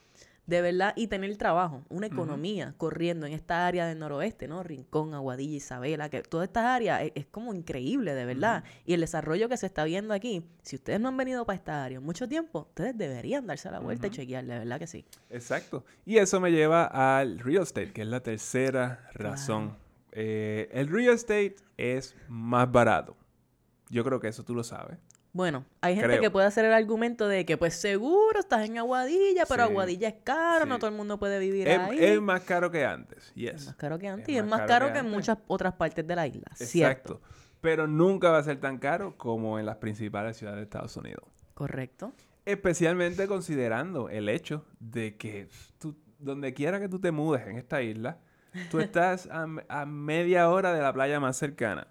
S1: de verdad, y tener trabajo, una economía corriendo en esta área del noroeste, ¿no? Rincón, Aguadilla, Isabela, que toda esta área es, es como increíble, de verdad. Y el desarrollo que se está viendo aquí, si ustedes no han venido para esta área en mucho tiempo, ustedes deberían darse la vuelta y chequear, de verdad que sí.
S2: Exacto. Y eso me lleva al real estate, que es la tercera razón. Eh, el real estate es más barato. Yo creo que eso tú lo sabes.
S1: Bueno, hay gente
S2: Creo.
S1: que puede hacer el argumento de que, pues seguro estás en Aguadilla, pero
S2: Sí,
S1: Aguadilla es caro, no todo el mundo puede vivir
S2: Es,
S1: ahí.
S2: es más caro que antes,
S1: Es
S2: yes.
S1: más caro que antes
S2: Es
S1: y es
S2: más caro que
S1: que en muchas otras partes de la isla. Cierto.
S2: Exacto. Pero nunca va a ser tan caro como en las principales ciudades de Estados Unidos.
S1: Correcto.
S2: Especialmente considerando el hecho de que tú, donde quiera que tú te mudes en esta isla, tú *laughs* estás a media hora de la playa más cercana.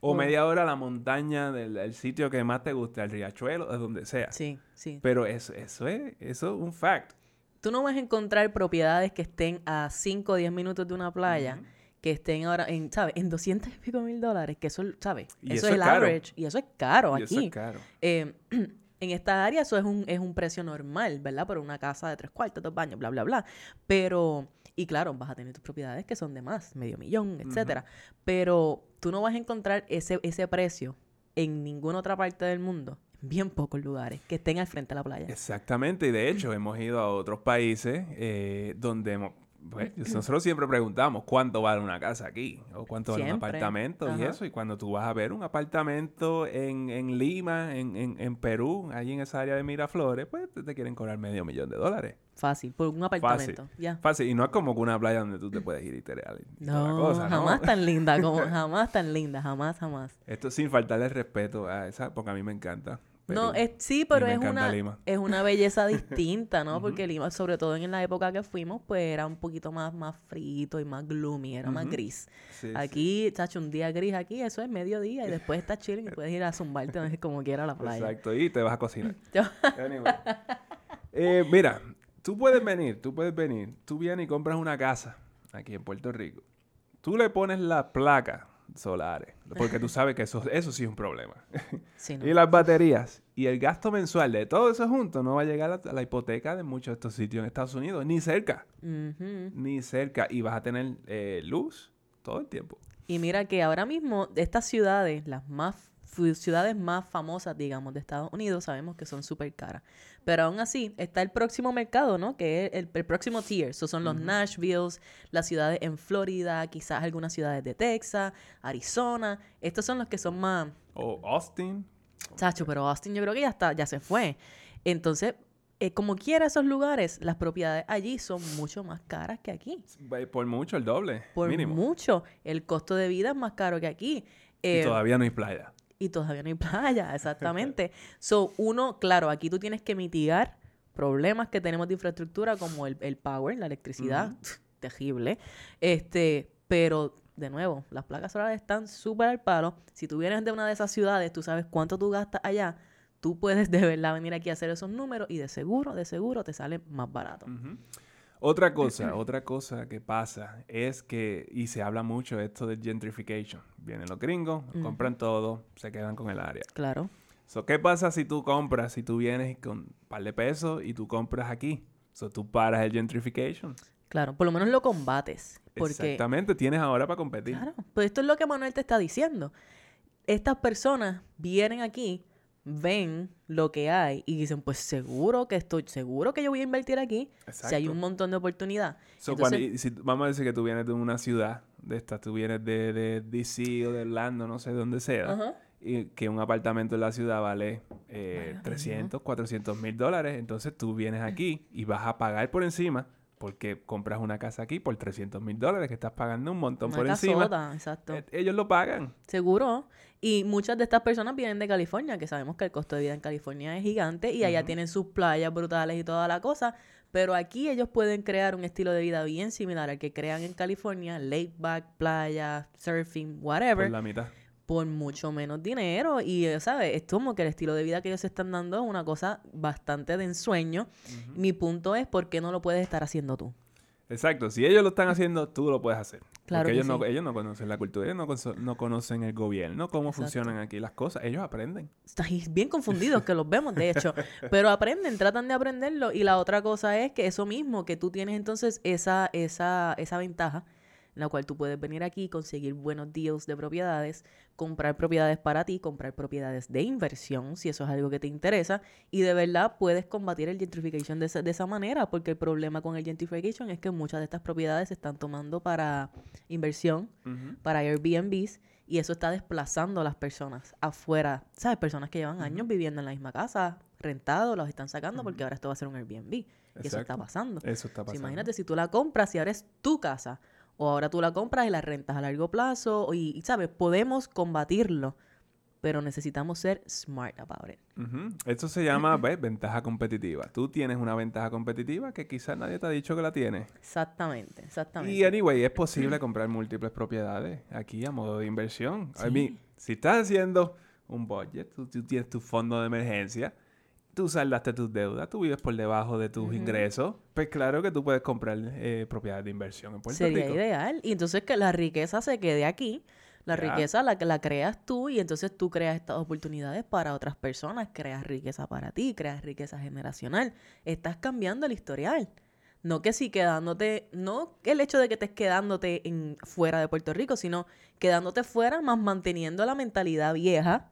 S2: O
S1: Oh.
S2: media hora a la montaña del, sitio que más te guste, al riachuelo, de donde sea.
S1: Sí, sí.
S2: Pero eso, eso es, eso es un fact.
S1: Tú no vas a encontrar propiedades que estén a 5 o 10 minutos de una playa, que estén ahora en, ¿sabes? En 200 y pico mil dólares, que eso, ¿sabes? Eso,
S2: eso
S1: es el
S2: caro.
S1: average. Y eso es caro
S2: Y
S1: aquí.
S2: eso es caro.
S1: Eh, *clears throat* en esta área eso es un, es un precio normal, ¿verdad? Por una casa de tres cuartos, dos baños, bla, bla, bla. Pero, y claro, vas a tener tus propiedades que son de más, medio millón, etcétera. Pero tú no vas a encontrar ese, ese precio en ninguna otra parte del mundo, en bien pocos lugares, que estén al frente de la playa.
S2: Exactamente, y de hecho hemos ido a otros países eh, donde hemos- pues, *clears throat* nosotros siempre preguntamos cuánto vale una casa aquí o cuánto vale un apartamento y eso, y cuando tú vas a ver un apartamento en, en Lima, en, en, en Perú, allí en esa área de Miraflores, pues te, quieren cobrar medio millón de dólares.
S1: Fácil, por un apartamento. Ya.
S2: Fácil, y no es como una playa donde tú te puedes ir y te la
S1: No,
S2: cosa, ¿no?
S1: jamás tan linda, como *laughs* jamás tan linda, jamás, jamás.
S2: Esto sin faltarle respeto a esa, porque a mí me encanta.
S1: No, es, sí, pero es una,
S2: Lima.
S1: es una belleza *laughs* distinta, ¿no? Porque Lima, sobre todo en la época que fuimos, pues era un poquito más, más frito y más gloomy, era más gris.
S2: Sí, sí.
S1: Aquí, chacho, un día gris aquí, eso es mediodía y después estás chilling y puedes ir a zumbarte como quiera a la playa.
S2: Exacto, y te vas a cocinar. *laughs*
S1: Yo-
S2: Anyway. Eh, mira, tú puedes venir, tú puedes venir. Tú vienes y compras una casa aquí en Puerto Rico. Tú le pones las placas solares, porque tú sabes que eso, eso sí es un problema. *laughs*
S1: sí, *laughs* ¿no?
S2: y las baterías. Y el gasto mensual de todo eso junto no va a llegar a la hipoteca de muchos de estos sitios en Estados Unidos, ni cerca, ni cerca. Y vas a tener eh, luz todo el tiempo.
S1: Y mira que ahora mismo de estas ciudades, las más ciudades más famosas, digamos, de Estados Unidos, sabemos que son súper caras. Pero aún así, está el próximo mercado, ¿no? Que es el, el próximo tier. Esos son los Nashvilles, las ciudades en Florida, quizás algunas ciudades de Texas, Arizona. Estos son los que son más...
S2: O Austin.
S1: Chacho, pero Austin yo creo que ya está, ya se fue. Entonces, eh, como quiera esos lugares, las propiedades allí son mucho más caras que aquí.
S2: Por mucho el doble,
S1: Por
S2: mínimo.
S1: mucho. El costo de vida es más caro que aquí.
S2: y
S1: Eh,
S2: todavía no hay playa.
S1: Y todavía no hay *laughs* playa, *laughs* exactamente. so, uno, claro, aquí tú tienes que mitigar problemas que tenemos de infraestructura como el, el power, la electricidad, *laughs* terrible. Este, pero de nuevo, las placas solares están súper al palo. Si tú vienes de una de esas ciudades, tú sabes cuánto tú gastas allá, tú puedes de verdad venir aquí a hacer esos números y de seguro, de seguro te sale más barato.
S2: Otra cosa, otra cosa que pasa es que, y se habla mucho esto de gentrification. Vienen los gringos, compran todo, se quedan con el área.
S1: Claro.
S2: So, ¿Qué pasa si tú compras, si tú vienes con un par de pesos y tú compras aquí? So, tú paras el gentrification.
S1: Claro, por lo menos lo combates. Porque
S2: Exactamente, tienes ahora para competir.
S1: Claro, pues esto es lo que Manuel te está diciendo. Estas personas vienen aquí, ven lo que hay y dicen, pues seguro que estoy, seguro que yo voy a invertir aquí si hay
S2: Exacto.
S1: un montón de oportunidad.
S2: So,
S1: Entonces-
S2: cuando- si, vamos a decir que tú vienes de una ciudad de estas, tú vienes de, de DC o de Orlando, no sé dónde sea, y que un apartamento en la ciudad vale eh, 300, 400 mil dólares, entonces tú vienes aquí y vas a pagar por encima porque compras una casa aquí por 300 mil dólares que estás pagando un montón
S1: Una
S2: por encima.
S1: casota, exacto.
S2: Eh, Ellos lo pagan.
S1: Seguro. Y muchas de estas personas vienen de California, que sabemos que el costo de vida en California es gigante y allá tienen sus playas brutales y toda la cosa. Pero aquí ellos pueden crear un estilo de vida bien similar al que crean en California, lake back, playa, surfing, whatever.
S2: Por la mitad.
S1: Por mucho menos dinero y, ¿sabes? Es como que el estilo de vida que ellos están dando es una cosa bastante de ensueño. Mi punto es, ¿por qué no lo puedes estar haciendo tú?
S2: Exacto. Si ellos lo están haciendo, tú lo puedes hacer.
S1: Claro
S2: Porque
S1: que
S2: ellos, no, ellos no conocen la cultura, ellos no, no conocen el gobierno, cómo
S1: Exacto.
S2: funcionan aquí las cosas. Ellos aprenden.
S1: Están bien confundidos que los vemos, de hecho. *laughs* Pero aprenden, tratan de aprenderlo. Y la otra cosa es que eso mismo, que tú tienes entonces esa, esa, esa ventaja en la cual tú puedes venir aquí conseguir buenos deals de propiedades, comprar propiedades para ti, comprar propiedades de inversión, si eso es algo que te interesa, y de verdad puedes combatir el gentrification de esa, de esa manera, porque el problema con el gentrification es que muchas de estas propiedades se están tomando para inversión, para Airbnbs, Y eso está desplazando a las personas afuera. ¿Sabes? Personas que llevan años viviendo en la misma casa, rentados, los están sacando porque ahora esto va a ser un Airbnb. Y eso está pasando.
S2: Eso está pasando.
S1: imagínate si tú la compras y ahora es tu casa. O ahora tú la compras y la rentas a largo plazo. Y, y, ¿sabes? Podemos combatirlo. Pero necesitamos ser smart about it.
S2: Ujú. Eso se llama ¿ves? ventaja competitiva. Tú tienes una ventaja competitiva que quizás nadie te ha dicho que la tienes.
S1: Exactamente, exactamente.
S2: Y anyway, es posible comprar múltiples propiedades aquí a modo de inversión. I mean, si estás haciendo un budget, tú, tú tienes tu fondo de emergencia, tú saldaste tus deudas, tú vives por debajo de tus ingresos, pues claro que tú puedes comprar eh, propiedades de inversión en Puerto
S1: Sería
S2: Rico.
S1: ideal. Y entonces que la riqueza se quede aquí. La
S2: Ya.
S1: riqueza la, la creas tú y entonces tú creas estas oportunidades para otras personas, creas riqueza para ti, creas riqueza generacional. Estás cambiando el historial. No que si quedándote, no el hecho de que estés quedándote en, fuera de Puerto Rico, sino quedándote fuera más manteniendo la mentalidad vieja,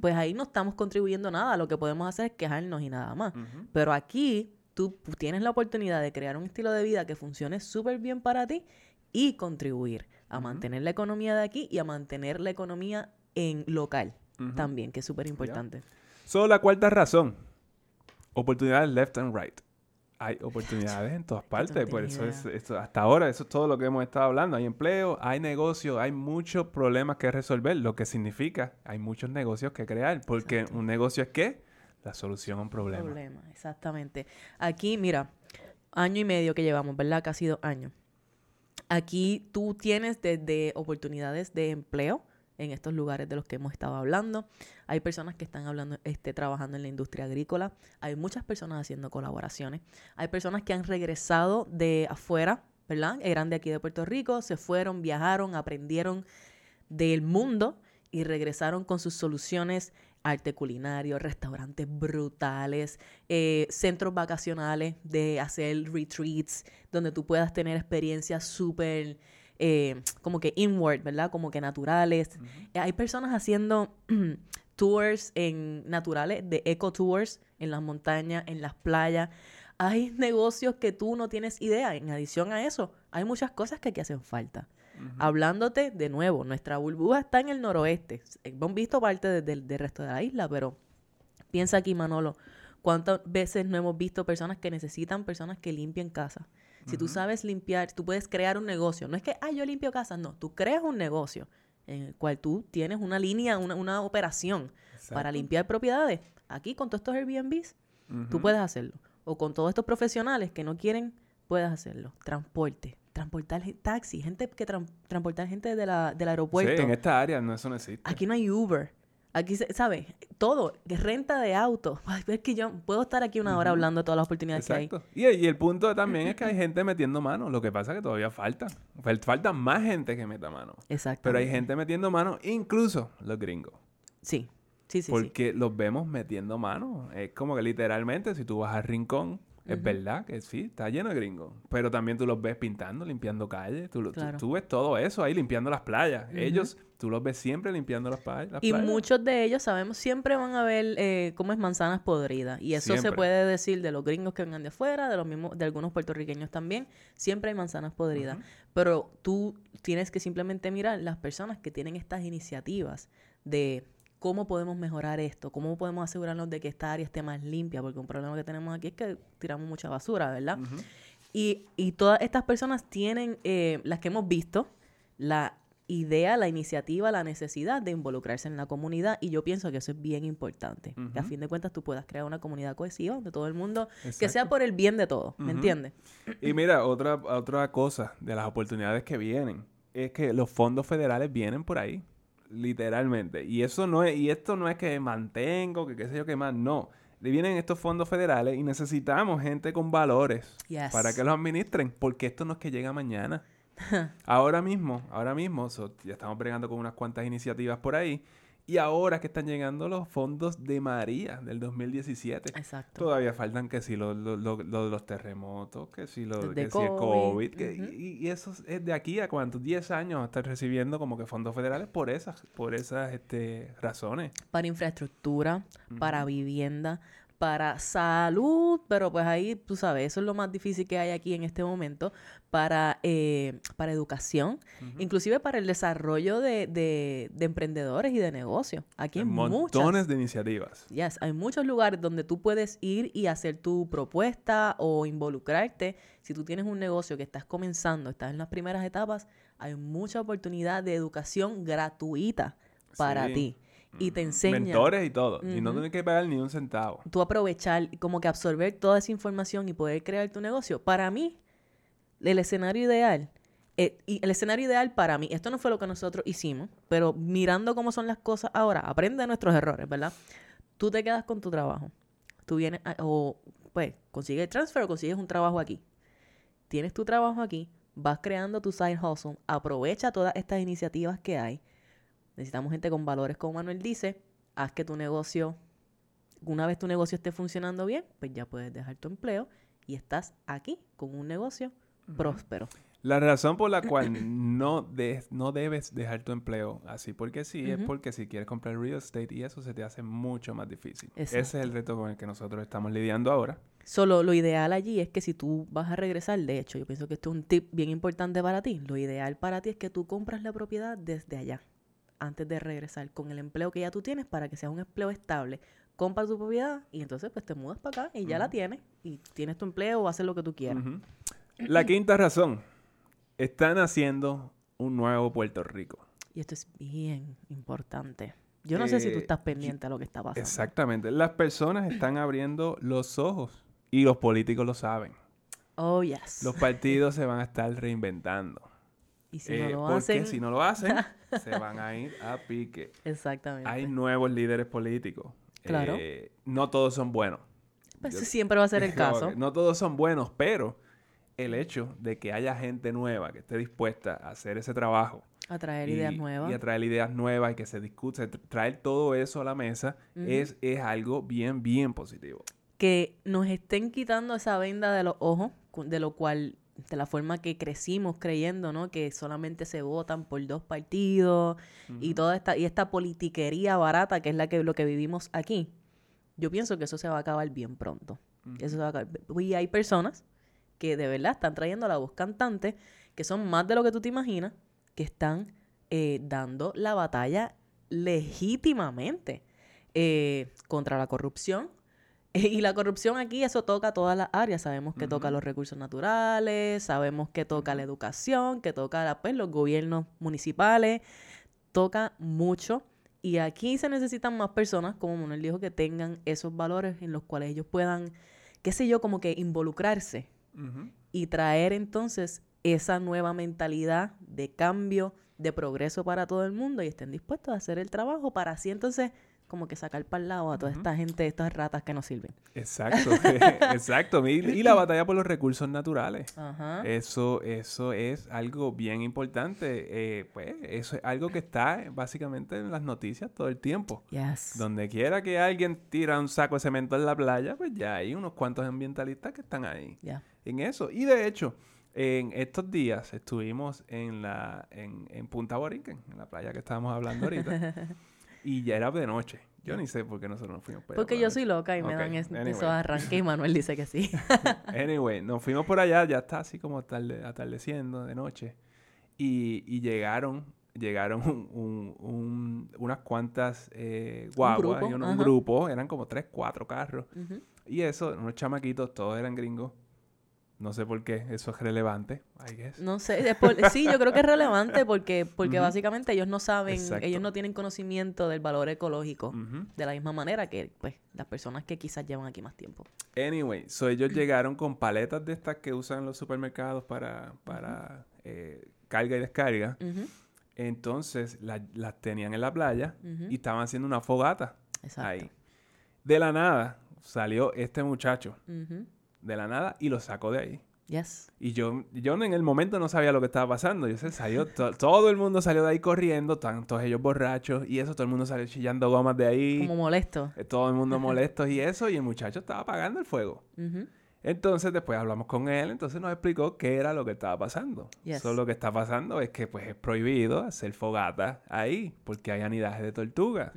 S1: Pues ahí no estamos contribuyendo nada. Lo que podemos hacer es quejarnos y nada más. Pero aquí tú tienes la oportunidad de crear un estilo de vida que funcione súper bien para ti y contribuir a mantener la economía de aquí y a mantener la economía en local también, que es súper importante.
S2: So, la cuarta razón. Oportunidades left and right. Hay oportunidades en todas *laughs* partes. Por eso es, hasta ahora, eso es todo lo que hemos estado hablando. Hay empleo, hay negocio, hay muchos problemas que resolver. Lo que significa, hay muchos negocios que crear. Porque
S1: Exacto.
S2: un negocio es qué? La solución a un problema.
S1: Problema, exactamente. Aquí, mira, año y medio que llevamos, ¿verdad? Casi dos años. Aquí tú tienes desde oportunidades de empleo en estos lugares de los que hemos estado hablando. Hay personas que están hablando, este, trabajando en la industria agrícola. Hay muchas personas haciendo colaboraciones. Hay personas que han regresado de afuera, ¿verdad? Eran de aquí de Puerto Rico, se fueron, viajaron, aprendieron del mundo y regresaron con sus soluciones arte culinario, restaurantes brutales, eh, centros vacacionales de hacer retreats, donde tú puedas tener experiencias súper eh, como que inward, ¿verdad? Como que naturales. Hay personas haciendo *clears throat* tours en naturales, de eco tours en las montañas, en las playas. Hay *laughs* negocios que tú no tienes idea. En adición a eso, hay muchas cosas que aquí hacen falta. Hablándote de nuevo, nuestra burbuja está en el noroeste. Hemos visto parte de- del- del resto de la isla, pero piensa aquí, Manolo, ¿cuántas veces no hemos visto personas que necesitan personas que limpien casa? Si tú sabes limpiar, tú puedes crear un negocio. No es que, ah, yo limpio casas, no. Tú creas un negocio en el cual tú tienes una línea, una, una operación para limpiar propiedades. Aquí con todos estos Airbnbs, tú puedes hacerlo. O con todos estos profesionales que no quieren, puedes hacerlo. Transporte, transportar taxi, gente que tran- transportar gente de la, del aeropuerto.
S2: Sí, en esta área no, eso no existe.
S1: Aquí no hay Uber. Aquí, se- ¿sabes? Todo. Renta de auto. *laughs* Ay, Es que yo puedo estar aquí una hora hablando de todas las oportunidades que hay.
S2: Exacto. Y, y el punto también es que hay gente metiendo mano. Lo que pasa es que todavía falta. Fal- Falta más gente que meta mano.
S1: Exacto.
S2: Pero hay gente metiendo mano, incluso los gringos.
S1: Sí. Sí, sí, sí.
S2: porque los vemos metiendo mano. Es como que literalmente, si tú vas al rincón, es verdad que sí, está lleno de gringos. Pero también tú los ves pintando, limpiando calles. Tú,
S1: Claro.
S2: tú ves todo eso ahí limpiando las playas. Ellos, tú los ves siempre limpiando las, playas. las
S1: Y
S2: playas.
S1: muchos de ellos, sabemos, siempre van a ver eh, cómo es manzanas podridas. Y eso se puede decir de los gringos que vengan de afuera, de los mismos, de algunos puertorriqueños también. Siempre hay manzanas podridas. Pero tú tienes que simplemente mirar las personas que tienen estas iniciativas de cómo podemos mejorar esto, cómo podemos asegurarnos de que esta área esté más limpia, porque un problema que tenemos aquí es que tiramos mucha basura, ¿verdad? Y, y todas estas personas tienen, eh, las que hemos visto, la idea, la iniciativa, la necesidad de involucrarse en la comunidad y yo pienso que eso es bien importante. Que a fin de cuentas tú puedas crear una comunidad cohesiva donde todo el mundo, que sea por el bien de todos, ¿me entiendes?
S2: Y mira, otra, otra cosa de las oportunidades que vienen es que los fondos federales vienen por ahí, literalmente. Y eso no es, y esto no es que mantengo, que qué sé yo qué más, no. Le vienen estos fondos federales y necesitamos gente con valores
S1: Yes.
S2: para que los administren, porque esto no es que llega mañana. *laughs* ahora mismo, ahora mismo, so, ya estamos bregando con unas cuantas iniciativas por ahí. Y ahora que están llegando los fondos de María del 2017.
S1: Exacto.
S2: Todavía faltan que si lo, lo- lo- lo de los terremotos, que si, lo,
S1: Los
S2: que si el
S1: COVID,
S2: que- y, y eso es de aquí a cuántos, 10 años estar recibiendo como que fondos federales por esas, por esas este, razones.
S1: Para infraestructura, para vivienda, para salud, pero pues ahí, tú sabes, eso es lo más difícil que hay aquí en este momento, para, eh, para educación, inclusive para el desarrollo de, de, emprendedores y de negocios. Aquí hay
S2: montones de iniciativas.
S1: Yes, hay muchos lugares donde tú puedes ir y hacer tu propuesta o involucrarte. Si tú tienes un negocio que estás comenzando, estás en las primeras etapas, hay mucha oportunidad de educación gratuita para ti y te enseña.
S2: Mentores y todo. Y no tienes que pagar ni un centavo.
S1: Tú aprovechar, como que absorber toda esa información y poder crear tu negocio. Para mí, el escenario ideal, eh, y el escenario ideal para mí, esto no fue lo que nosotros hicimos, pero mirando cómo son las cosas ahora, aprende de nuestros errores, ¿verdad? Tú te quedas con tu trabajo. Tú vienes, o pues, consigues el transfer o consigues un trabajo aquí. Tienes tu trabajo aquí, vas creando tu side hustle, aprovecha todas estas iniciativas que hay Necesitamos gente con valores, como Manuel dice. Haz que tu negocio, una vez tu negocio esté funcionando bien, pues ya puedes dejar tu empleo y estás aquí con un negocio próspero.
S2: La razón por la cual *clears throat* no, no debes dejar tu empleo así porque sí es porque si quieres comprar real estate y eso se te hace mucho más difícil. Ese es el reto con el que nosotros estamos lidiando ahora.
S1: Solo lo ideal allí es que si tú vas a regresar, de hecho, yo pienso que esto es un tip bien importante para ti. Lo ideal para ti es que tú compras la propiedad desde allá antes de regresar con el empleo que ya tú tienes para que sea un empleo estable. Compra tu propiedad y entonces pues te mudas para acá y ya la tienes y tienes tu empleo o haces lo que tú quieras.
S2: La *clears throat* quinta razón, están haciendo un nuevo Puerto Rico.
S1: Y esto es bien importante. Yo no sé si tú estás pendiente a lo que está pasando.
S2: Exactamente. Las personas están abriendo los ojos y los políticos lo saben.
S1: Oh, yes.
S2: Los partidos se van a estar reinventando.
S1: Y si no eh, lo hacen...
S2: Porque si no lo hacen, *laughs* se van a ir a pique.
S1: Exactamente.
S2: Hay nuevos líderes políticos.
S1: Claro.
S2: Eh, no todos son buenos.
S1: Pues siempre va a ser el *laughs* caso.
S2: No todos son buenos, pero el hecho de que haya gente nueva que esté dispuesta a hacer ese trabajo.
S1: A traer ideas nuevas.
S2: Y a traer ideas nuevas y que se discute, traer todo eso a la mesa es, es algo bien, bien positivo.
S1: Que nos estén quitando esa venda de los ojos, de lo cual de la forma que crecimos creyendo, ¿no? Que solamente se votan por dos partidos y toda esta y esta politiquería barata que es la que lo que vivimos aquí. Yo pienso que eso se va a acabar bien pronto. Eso se va a acabar. Y hay personas que de verdad están trayendo la voz cantante, que son más de lo que tú te imaginas, que están eh, dando la batalla legítimamente eh, contra la corrupción, *laughs* y la corrupción aquí, eso toca todas las áreas. Sabemos que toca los recursos naturales, sabemos que toca la educación, que toca pues, los gobiernos municipales, toca mucho. Y aquí se necesitan más personas, como Manuel dijo, que tengan esos valores en los cuales ellos puedan, qué sé yo, como que involucrarse y traer entonces esa nueva mentalidad de cambio, de progreso para todo el mundo y estén dispuestos a hacer el trabajo para así entonces como que sacar para el lado a toda esta gente, estas ratas que nos sirven.
S2: Exacto, *laughs* *laughs* exacto. Y, la batalla por los recursos naturales. Eso, eso es algo bien importante. Eh, pues eso es algo que está básicamente en las noticias todo el tiempo.
S1: Yes.
S2: Donde quiera que alguien tira un saco de cemento en la playa, pues ya hay unos cuantos ambientalistas que están ahí. En eso. Y de hecho, en estos días estuvimos en la en, en Punta Borinquen, en la playa que estábamos hablando ahorita. *laughs* Y ya era de noche. Yo ni sé por qué nosotros nos fuimos
S1: por allá. Porque yo soy loca y me dan esos arranques y Manuel dice que sí. *laughs*
S2: anyway, nos fuimos por allá, ya está así como atardeciendo de noche. Y, y llegaron, llegaron un, un, unas cuantas eh, guaguas un grupo, y un, grupo, eran como tres, cuatro carros. Y eso, unos chamaquitos, todos eran gringos. No sé por qué eso es relevante, I guess.
S1: No sé, sí, yo creo que es relevante porque, porque básicamente ellos no saben, ellos no tienen conocimiento del valor ecológico de la misma manera que pues las personas que quizás llevan aquí más tiempo.
S2: Anyway, so ellos llegaron con paletas de estas que usan los supermercados para, para eh, carga y descarga. Entonces las tenían en la playa y estaban haciendo una fogata ahí. De la nada salió este muchacho de la nada y lo sacó de ahí.
S1: Yes.
S2: Y yo, yo en el momento no sabía lo que estaba pasando. Yo se salió, todo el mundo salió de ahí corriendo, todos ellos borrachos y eso, todo el mundo salió chillando gomas de ahí.
S1: Como molesto.
S2: Eh, todo el mundo molesto y eso, y el muchacho estaba apagando el fuego. Entonces después hablamos con él, entonces nos explicó qué era lo que estaba pasando.
S1: Yes.
S2: So, lo que está pasando es que pues es prohibido hacer fogata ahí, porque hay anidaje de tortugas.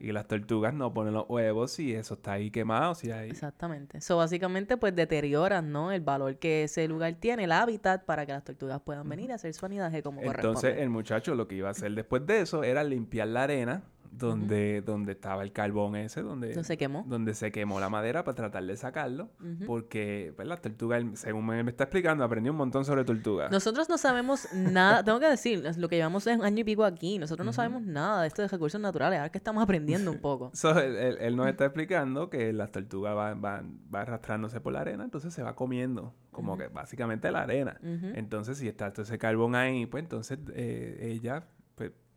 S2: Y las tortugas no ponen los huevos y eso está ahí quemado, si hay...
S1: Exactamente. So, básicamente, pues deterioran, ¿no? El valor que ese lugar tiene, el hábitat, para que las tortugas puedan venir a hacer su anidaje como
S2: Entonces
S1: corresponde.
S2: el muchacho lo que iba a hacer después de eso era limpiar la arena donde, donde estaba el carbón ese, donde,
S1: se quemó.
S2: donde se quemó la madera para tratar de sacarlo. Porque pues, las tortugas, él, según me, está explicando, aprendí un montón sobre tortugas.
S1: Nosotros no sabemos nada, tengo que decir, lo que llevamos es un año y pico aquí, nosotros no sabemos nada de esto de recursos naturales, ahora que estamos aprendiendo un *laughs* poco.
S2: So, él, él- él nos está explicando que las tortugas van, van, van arrastrándose por la arena, entonces se va comiendo, como que básicamente la arena. Entonces, si está todo ese carbón ahí, pues entonces eh, ella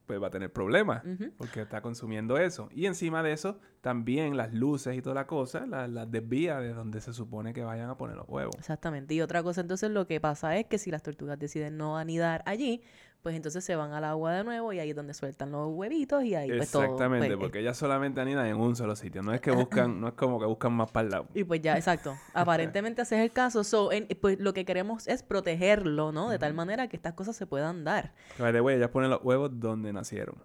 S2: pues, va a tener problemas porque está consumiendo eso. Y encima de eso, también las luces y toda la cosa la- las desvía de donde se supone que vayan a poner los huevos.
S1: Exactamente. Y otra cosa, entonces lo que pasa es que si las tortugas deciden no anidar allí, pues entonces se van al agua de nuevo y ahí es donde sueltan los huevitos y ahí pues todo.
S2: Exactamente,
S1: pues,
S2: porque ellas solamente anidan en un solo sitio. No es que buscan, no es como que buscan más para el lado.
S1: Y pues ya, exacto. Aparentemente ese es el caso. So, en- pues lo que queremos es protegerlo, ¿no? De tal manera que estas cosas se puedan dar.
S2: The way, ellas ponen los huevos donde nacieron.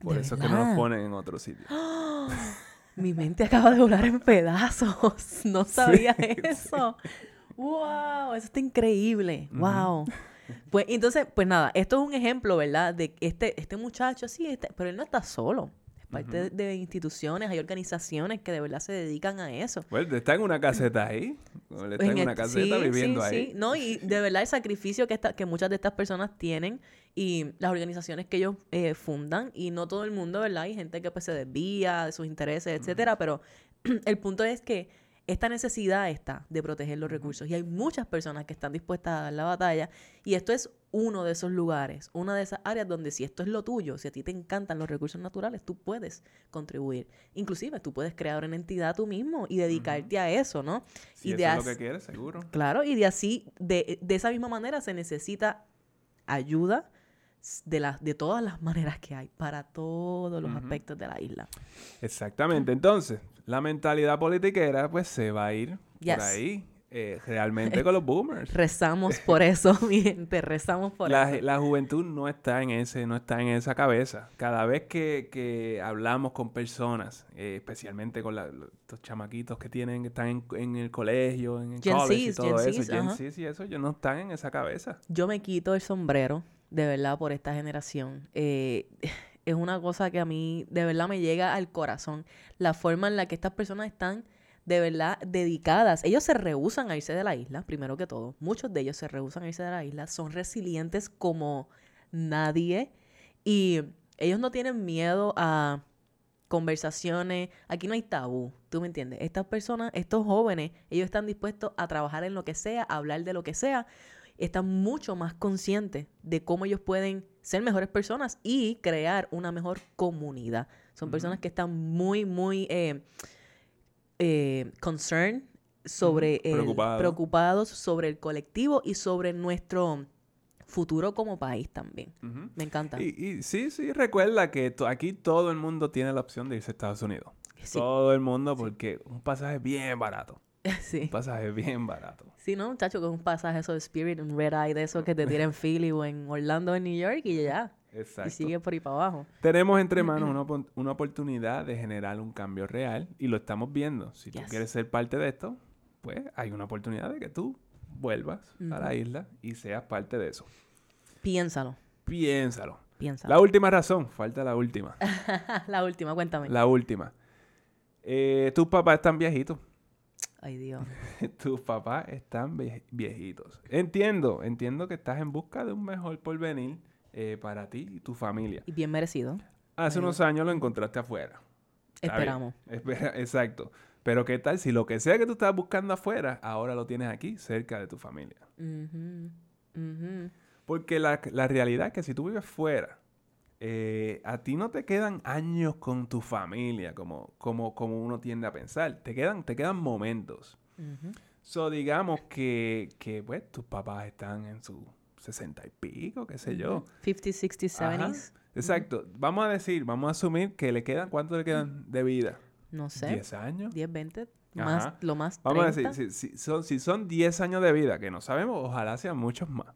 S2: Por
S1: ¿De
S2: eso es que no los ponen en otro sitio. *gasps*
S1: Mi mente acaba de volar en pedazos. *laughs* No sabía *laughs* eso. Wow, eso está increíble. Wow. Pues entonces, pues nada, esto es un ejemplo, ¿verdad? De este, este muchacho, sí, este- pero él no está solo. Es parte de, de instituciones, hay organizaciones que de verdad se dedican a eso.
S2: Bueno, está en una caseta ahí. Está en,
S1: En
S2: una caseta
S1: sí,
S2: viviendo
S1: sí,
S2: ahí.
S1: sí. No, y de verdad el sacrificio que, esta- que muchas de estas personas tienen y las organizaciones que ellos eh, fundan, y no todo el mundo, ¿verdad? Hay gente que pues se desvía de sus intereses, etcétera, pero *clears throat* el punto es que esta necesidad está de proteger los recursos y hay muchas personas que están dispuestas a dar la batalla y esto es uno de esos lugares, una de esas áreas donde si esto es lo tuyo, si a ti te encantan los recursos naturales, tú puedes contribuir. Inclusive tú puedes crear una entidad tú mismo y dedicarte a eso, ¿no?
S2: Si
S1: y
S2: eso
S1: de
S2: es lo que quieres, seguro.
S1: Claro, y de así, de, de esa misma manera se necesita ayuda de, las de todas las maneras que hay para todos los aspectos de la isla.
S2: Exactamente. Entonces, la mentalidad politiquera, pues se va a ir
S1: Yes.
S2: por ahí. eh, realmente con los boomers. *laughs*
S1: Rezamos por eso, *laughs* mi gente, rezamos por
S2: La,
S1: eso.
S2: la juventud no está en ese, no está en esa cabeza. Cada vez que, que hablamos con personas, eh, especialmente con la- los chamaquitos que tienen, que están en, en el colegio, en el college y todo
S1: Gen
S2: eso, Gen y eso, ellos no están en esa cabeza.
S1: Yo me quito el sombrero, de verdad, por esta generación. Eh, *laughs* es una cosa que a mí, de verdad, me llega al corazón. La forma en la que estas personas están, de verdad, dedicadas. Ellos se rehusan a irse de la isla, primero que todo. Muchos de ellos se rehusan a irse de la isla. Son resilientes como nadie. Y ellos no tienen miedo a conversaciones. Aquí no hay tabú, ¿tú me entiendes? Estas personas, estos jóvenes, ellos están dispuestos a trabajar en lo que sea, a hablar de lo que sea. Están mucho más conscientes de cómo ellos pueden ser mejores personas y crear una mejor comunidad. Son personas que están muy, muy eh, eh, concerned sobre el-
S2: Preocupado.
S1: preocupados sobre el colectivo y sobre nuestro futuro como país también. Me encanta.
S2: Y, y sí, sí, recuerda que to- aquí todo el mundo tiene la opción de irse a Estados Unidos.
S1: Sí.
S2: Todo el mundo, porque un pasaje bien barato. *laughs*
S1: sí.
S2: Un pasaje bien barato.
S1: Sí, ¿no, muchacho? Con un pasaje eso de Spirit, un Red Eye de esos que te tiran en *laughs* Philly o en Orlando, en New York y ya.
S2: Exacto.
S1: Y sigue por ahí para abajo.
S2: Tenemos entre *clears throat* manos una, una oportunidad de generar un cambio real y lo estamos viendo. Si tú
S1: Yes.
S2: quieres ser parte de esto, pues hay una oportunidad de que tú vuelvas a la isla y seas parte de eso.
S1: Piénsalo,
S2: Piénsalo.
S1: piénsalo.
S2: La última razón, falta la última. *laughs*
S1: La última, cuéntame.
S2: La última. Eh, tus papás están viejitos.
S1: Ay, Dios. *laughs*
S2: tus papás están vie- viejitos. Entiendo, entiendo que estás en busca de un mejor porvenir eh, para ti y tu familia.
S1: Y bien merecido.
S2: Hace unos años lo encontraste afuera.
S1: Esperamos.
S2: Espera, *laughs* exacto. Pero qué tal si lo que sea que tú estabas buscando afuera, ahora lo tienes aquí, cerca de tu familia. Porque la, la realidad es que si tú vives fuera, eh, a ti no te quedan años con tu familia, como, como, como uno tiende a pensar. Te quedan, te quedan momentos.
S1: Ujú.
S2: So, digamos que, que, pues, tus papás están en sus sesenta y pico, qué sé yo.
S1: Ujú. 50, 60,
S2: Ajá.
S1: 70s.
S2: Exacto. Vamos a decir, vamos a asumir que le quedan, ¿cuánto le quedan de vida?
S1: No sé.
S2: 10 años.
S1: 10, 20, más,
S2: Ajá.
S1: lo más 30.
S2: Vamos a decir, si, si son, si son 10 años de vida, que no sabemos, ojalá sean muchos más.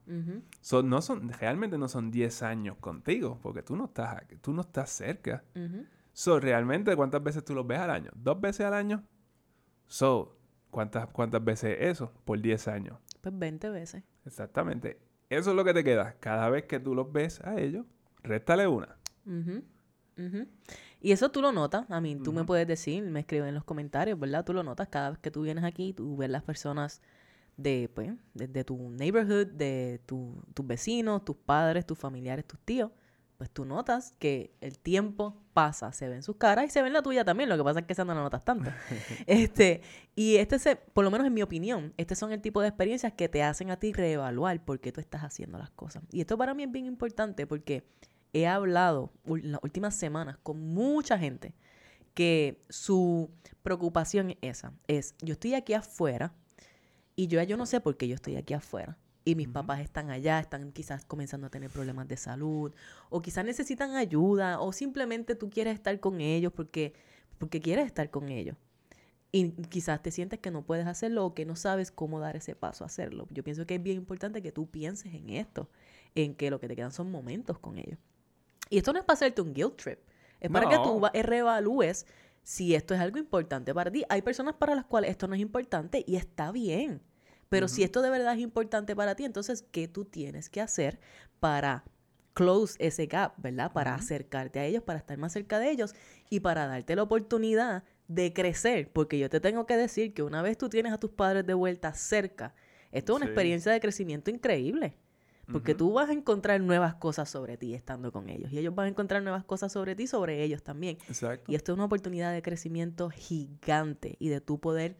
S2: Son, no son, realmente no son 10 años contigo, porque tú no estás, aquí, tú no estás cerca.
S1: Ujú.
S2: So, realmente, ¿cuántas veces tú los ves al año? ¿Dos veces al año? So, ¿cuántas, cuántas veces eso? Por 10 años.
S1: Pues 20 veces.
S2: Exactamente. Eso es lo que te queda. Cada vez que tú los ves a ellos, réstale una.
S1: Y eso tú lo notas, a mí, tú me puedes decir, me escribes en los comentarios, ¿verdad? Tú lo notas cada vez que tú vienes aquí, tú ves las personas de, pues, de, de tu neighborhood, de tu- tus vecinos, tus padres, tus familiares, tus tíos, pues tú notas que el tiempo pasa, se ve en sus caras y se ve en la tuya también, lo que pasa es que esa no la notas tanto. *laughs* este, y este, se, por lo menos en mi opinión, estos son el tipo de experiencias que te hacen a ti reevaluar por qué tú estás haciendo las cosas. Y esto para mí es bien importante porque he hablado en las últimas semanas con mucha gente que su preocupación es esa, es yo estoy aquí afuera y yo ya yo no sé por qué yo estoy aquí afuera. Y mis papás están allá, están quizás comenzando a tener problemas de salud, o quizás necesitan ayuda, o simplemente tú quieres estar con ellos porque, porque quieres estar con ellos. Y quizás te sientes que no puedes hacerlo o que no sabes cómo dar ese paso a hacerlo. Yo pienso que es bien importante que tú pienses en esto, en que lo que te quedan son momentos con ellos. Y esto no es para hacerte un guilt trip, es para que tú
S2: No.
S1: va- reevalúes si esto es algo importante para ti. Hay personas para las cuales esto no es importante y está bien. Pero si esto de verdad es importante para ti, entonces, ¿qué tú tienes que hacer para close ese gap, ¿verdad? Para acercarte a ellos, para estar más cerca de ellos y para darte la oportunidad de crecer. Porque yo te tengo que decir que una vez tú tienes a tus padres de vuelta cerca, esto es una
S2: Sí.
S1: experiencia de crecimiento increíble. Porque
S2: Ujú.
S1: tú vas a encontrar nuevas cosas sobre ti estando con ellos. Y ellos van a encontrar nuevas cosas sobre ti, sobre ellos también.
S2: Exacto.
S1: Y esto es una oportunidad de crecimiento gigante y de tú poder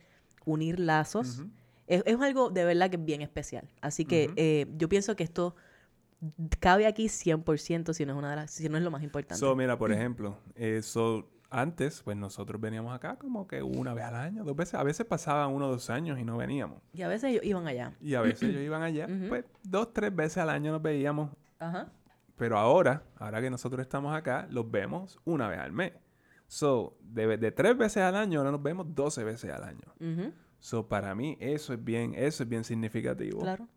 S1: unir lazos. Es, es algo de verdad que es bien especial. Así que eh, yo pienso que esto cabe aquí 100% si no es una de las, si no es lo más importante.
S2: So, mira, por ejemplo, eh, so, antes, pues nosotros veníamos acá como que una vez al año, dos veces. A veces pasaban uno o dos años y no veníamos.
S1: y a veces ellos iban allá.
S2: Y a veces *clears throat* ellos iban allá, pues dos, tres veces al año nos veíamos.
S1: Ajá.
S2: Pero ahora, ahora que nosotros estamos acá, los vemos una vez al mes. So, de, de tres veces al año, ahora nos vemos 12 veces al año.
S1: Ujú.
S2: So, para mí, eso es bien, eso es bien significativo.
S1: Claro,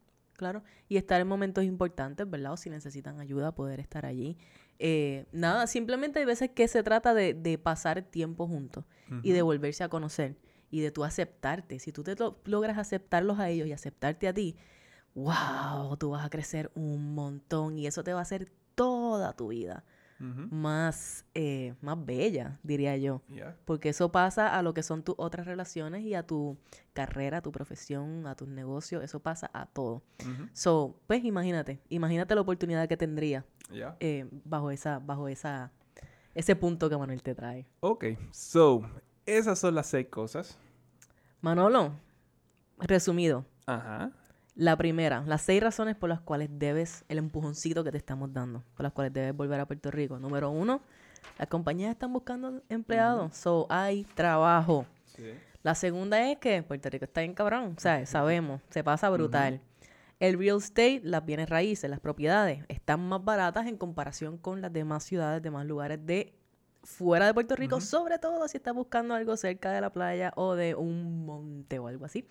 S1: claro. Y estar en momentos importantes, ¿verdad? O si necesitan ayuda, poder estar allí. Eh, nada, simplemente hay veces que se trata de, de pasar tiempo juntos y de volverse a conocer y de tú aceptarte. Si tú te lo- logras aceptarlos a ellos y aceptarte a ti, wow, tú vas a crecer un montón y eso te va a hacer toda tu vida Más, eh, más bella, diría yo.
S2: Yeah.
S1: Porque eso pasa a lo que son tus otras relaciones y a tu carrera, a tu profesión, a tus negocios, eso pasa a todo. So, pues imagínate, imagínate la oportunidad que tendría
S2: Yeah.
S1: eh, bajo esa, bajo esa, ese punto que Manuel te trae.
S2: Ok, so, esas son las seis cosas.
S1: Manolo, resumido,
S2: Ajá.
S1: La primera, las seis razones por las cuales debes, el empujoncito que te estamos dando, por las cuales debes volver a Puerto Rico. Número uno, las compañías están buscando empleados, so hay trabajo.
S2: Sí.
S1: La segunda es que Puerto Rico está bien cabrón, o sea, sabemos, se pasa brutal. El real estate, las bienes raíces, las propiedades, están más baratas en comparación con las demás ciudades, demás lugares de fuera de Puerto Rico, sobre todo si estás buscando algo cerca de la playa o de un monte o algo así.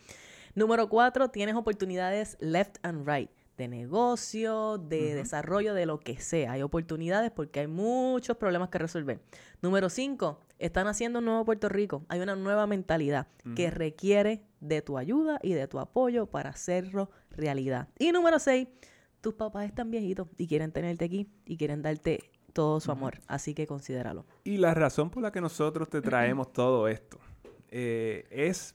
S1: Número cuatro, tienes oportunidades left and right, de negocio, de desarrollo, de lo que sea. Hay oportunidades porque hay muchos problemas que resolver. Número cinco, están haciendo un nuevo Puerto Rico. Hay una nueva mentalidad que requiere de tu ayuda y de tu apoyo para hacerlo realidad. Y número seis, tus papás están viejitos y quieren tenerte aquí y quieren darte todo su amor. Así que considéralo.
S2: Y la razón por la que nosotros te traemos todo esto eh, es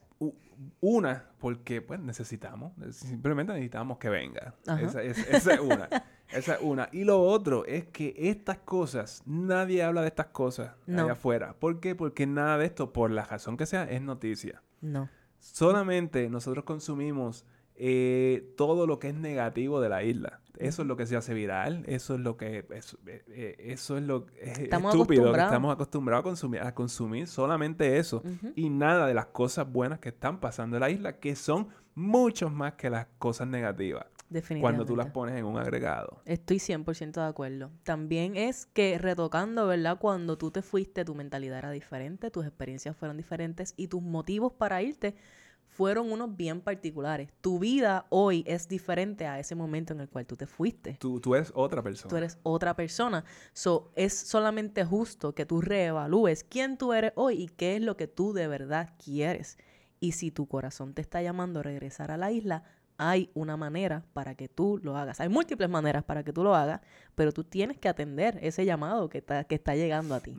S2: una, porque pues necesitamos, simplemente necesitamos que venga. Esa, es- esa es una. Esa es una. Y lo otro es que estas cosas, nadie habla de estas cosas
S1: No.
S2: allá afuera. ¿Por qué? Porque nada de esto, por la razón que sea, es noticia.
S1: No.
S2: Solamente nosotros consumimos eh, todo lo que es negativo de la isla. Eso es lo que se hace viral, eso es lo que eso, eh, eh, eso es lo es
S1: Estamos
S2: estúpido que estamos acostumbrados a consumir, a consumir solamente eso y nada de las cosas buenas que están pasando en la isla que son muchos más que las cosas negativas
S1: Definitivamente.
S2: cuando tú las pones en un agregado.
S1: Estoy 100% de acuerdo. También es que retocando, ¿verdad? Cuando tú te fuiste, tu mentalidad era diferente, tus experiencias fueron diferentes y tus motivos para irte fueron unos bien particulares. Tu vida hoy es diferente a ese momento en el cual tú te fuiste.
S2: Tú, tú eres otra persona.
S1: Tú eres otra persona. So, es solamente justo que tú reevalúes quién tú eres hoy y qué es lo que tú de verdad quieres. Y si tu corazón te está llamando a regresar a la isla, hay una manera para que tú lo hagas. Hay múltiples maneras para que tú lo hagas, pero tú tienes que atender ese llamado que está, que está llegando a ti.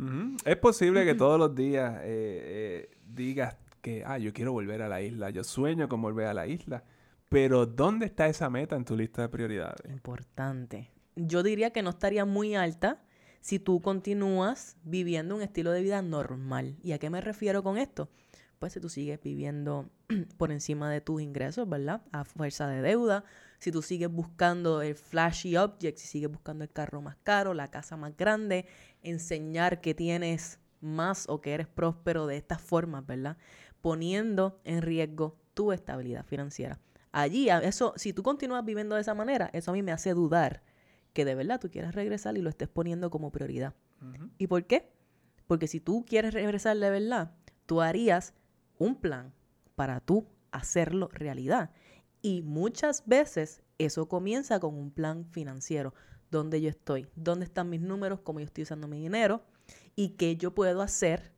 S2: Es posible que todos los días eh, eh, digas ah, yo quiero volver a la isla, yo sueño con volver a la isla, pero ¿dónde está esa meta en tu lista de prioridades?
S1: Importante. Yo diría que no estaría muy alta si tú continúas viviendo un estilo de vida normal. ¿Y a qué me refiero con esto? Pues si tú sigues viviendo *clears throat* por encima de tus ingresos, ¿verdad? A fuerza de deuda. Si tú sigues buscando el flashy object, si sigues buscando el carro más caro, la casa más grande, enseñar que tienes más o que eres próspero de estas formas, ¿verdad? Poniendo en riesgo tu estabilidad financiera. Allí, eso, si tú continúas viviendo de esa manera, eso a mí me hace dudar que de verdad tú quieras regresar y lo estés poniendo como prioridad. ¿Y por qué? Porque si tú quieres regresar de verdad, tú harías un plan para tú hacerlo realidad. Y muchas veces eso comienza con un plan financiero. ¿Dónde yo estoy? ¿Dónde están mis números? ¿Cómo yo estoy usando mi dinero? ¿Y qué yo puedo hacer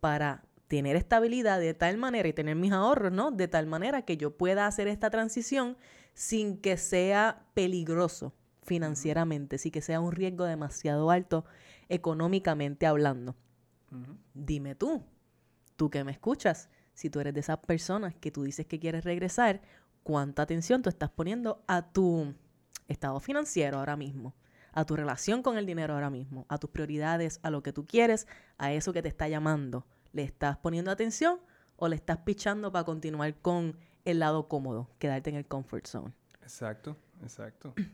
S1: para tener estabilidad de tal manera y tener mis ahorros, ¿no? De tal manera que yo pueda hacer esta transición sin que sea peligroso financieramente, sin que sea un riesgo demasiado alto económicamente hablando. Dime tú, tú que me escuchas, si tú eres de esas personas que tú dices que quieres regresar, ¿cuánta atención tú estás poniendo a tu estado financiero ahora mismo? A tu relación con el dinero ahora mismo, a tus prioridades, a lo que tú quieres, a eso que te está llamando. ¿Le estás poniendo atención o le estás pichando para continuar con el lado cómodo, quedarte en el comfort zone?
S2: Exacto, exacto. *clears throat*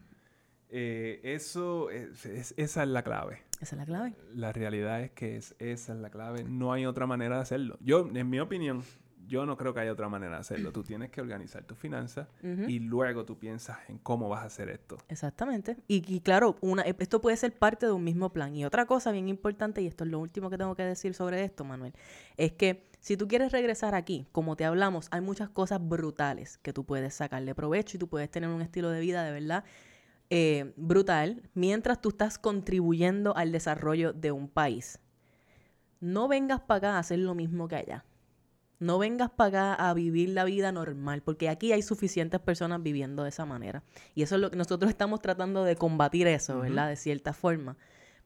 S2: Eh, eso, es, es- esa es la clave.
S1: Esa es la clave.
S2: La realidad es que es, esa es la clave. No hay otra manera de hacerlo. Yo, en mi opinión, yo no creo que haya otra manera de hacerlo. Tú tienes que organizar tus finanzas y luego tú piensas en cómo vas a hacer esto.
S1: Exactamente. Y, y claro, una, e, esto puede ser parte de un mismo plan. Y otra cosa bien importante, y esto es lo último que tengo que decir sobre esto, Manuel, es que si tú quieres regresar aquí, como te hablamos, hay muchas cosas brutales que tú puedes sacarle provecho y tú puedes tener un estilo de vida de verdad eh, brutal mientras tú estás contribuyendo al desarrollo de un país. No vengas para acá a hacer lo mismo que allá. No vengas para acá a vivir la vida normal, porque aquí hay suficientes personas viviendo de esa manera. Y eso es lo que nosotros estamos tratando de combatir eso. ¿verdad? De cierta forma.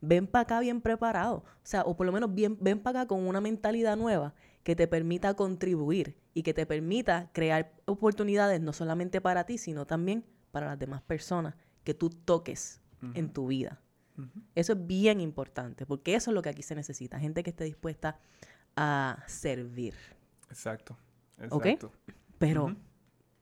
S1: Ven para acá bien preparado. O sea, o por lo menos bien, ven para acá con una mentalidad nueva que te permita contribuir y que te permita crear oportunidades no solamente para ti, sino también para las demás personas que tú toques en tu vida. Eso es bien importante, porque eso es lo que aquí se necesita. Gente que esté dispuesta a servir.
S2: Exacto.
S1: ¿Ok?
S2: Exacto.
S1: Pero
S2: Ujú.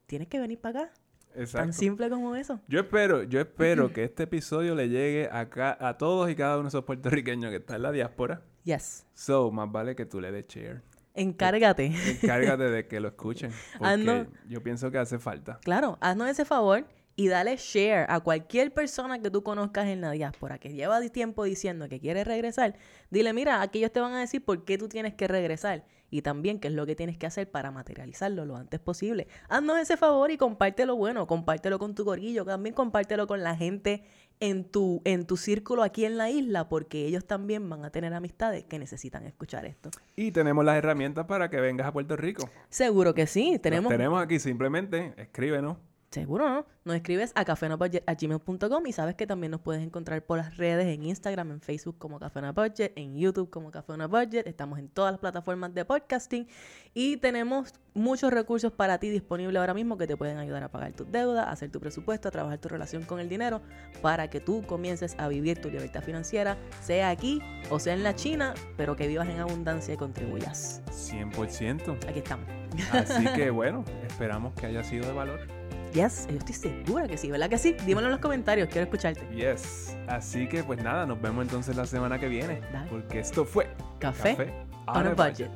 S1: tienes que venir para acá. Tan
S2: Exacto.
S1: simple como eso.
S2: Yo espero, yo espero *laughs* que este episodio le llegue a, ca- a todos y cada uno de esos puertorriqueños que están en la diáspora.
S1: Yes.
S2: So, más vale que tú le des share.
S1: Encárgate.
S2: Encárgate de que lo escuchen. *laughs* Porque yo pienso que hace falta.
S1: Claro, haznos ese favor y dale share a cualquier persona que tú conozcas en la diáspora que lleva tiempo diciendo que quiere regresar. Dile, mira, aquí ellos te van a decir por qué tú tienes que regresar y también qué es lo que tienes que hacer para materializarlo lo antes posible. Haznos ese favor y compártelo bueno, compártelo con tu gorillo, también compártelo con la gente en tu, en tu círculo aquí en la isla, porque ellos también van a tener amistades que necesitan escuchar esto.
S2: Y tenemos las herramientas para que vengas a Puerto Rico.
S1: Seguro que sí,
S2: Las
S1: tenemos
S2: tenemos aquí, simplemente escríbenos.
S1: Seguro, ¿no? Nos escribes a cafenapodget.gmail.com y sabes que también nos puedes encontrar por las redes en Instagram, en Facebook como Café Budget, en YouTube como Café Budget. Estamos en todas las plataformas de podcasting y tenemos muchos recursos para ti disponibles ahora mismo que te pueden ayudar a pagar tus deudas, hacer tu presupuesto, a trabajar tu relación con el dinero para que tú comiences a vivir tu libertad financiera, sea aquí o sea en la China, pero que vivas en abundancia y contribuyas.
S2: 100%.
S1: Aquí estamos.
S2: Así que *laughs* bueno, esperamos que haya sido de valor.
S1: Yes, yo estoy segura que sí, ¿verdad que sí? Dímelo en los comentarios, quiero escucharte.
S2: Yes. Así que pues nada, nos vemos entonces la semana que viene.
S1: Dale.
S2: Porque esto fue
S1: Café,
S2: Café
S1: on a budget.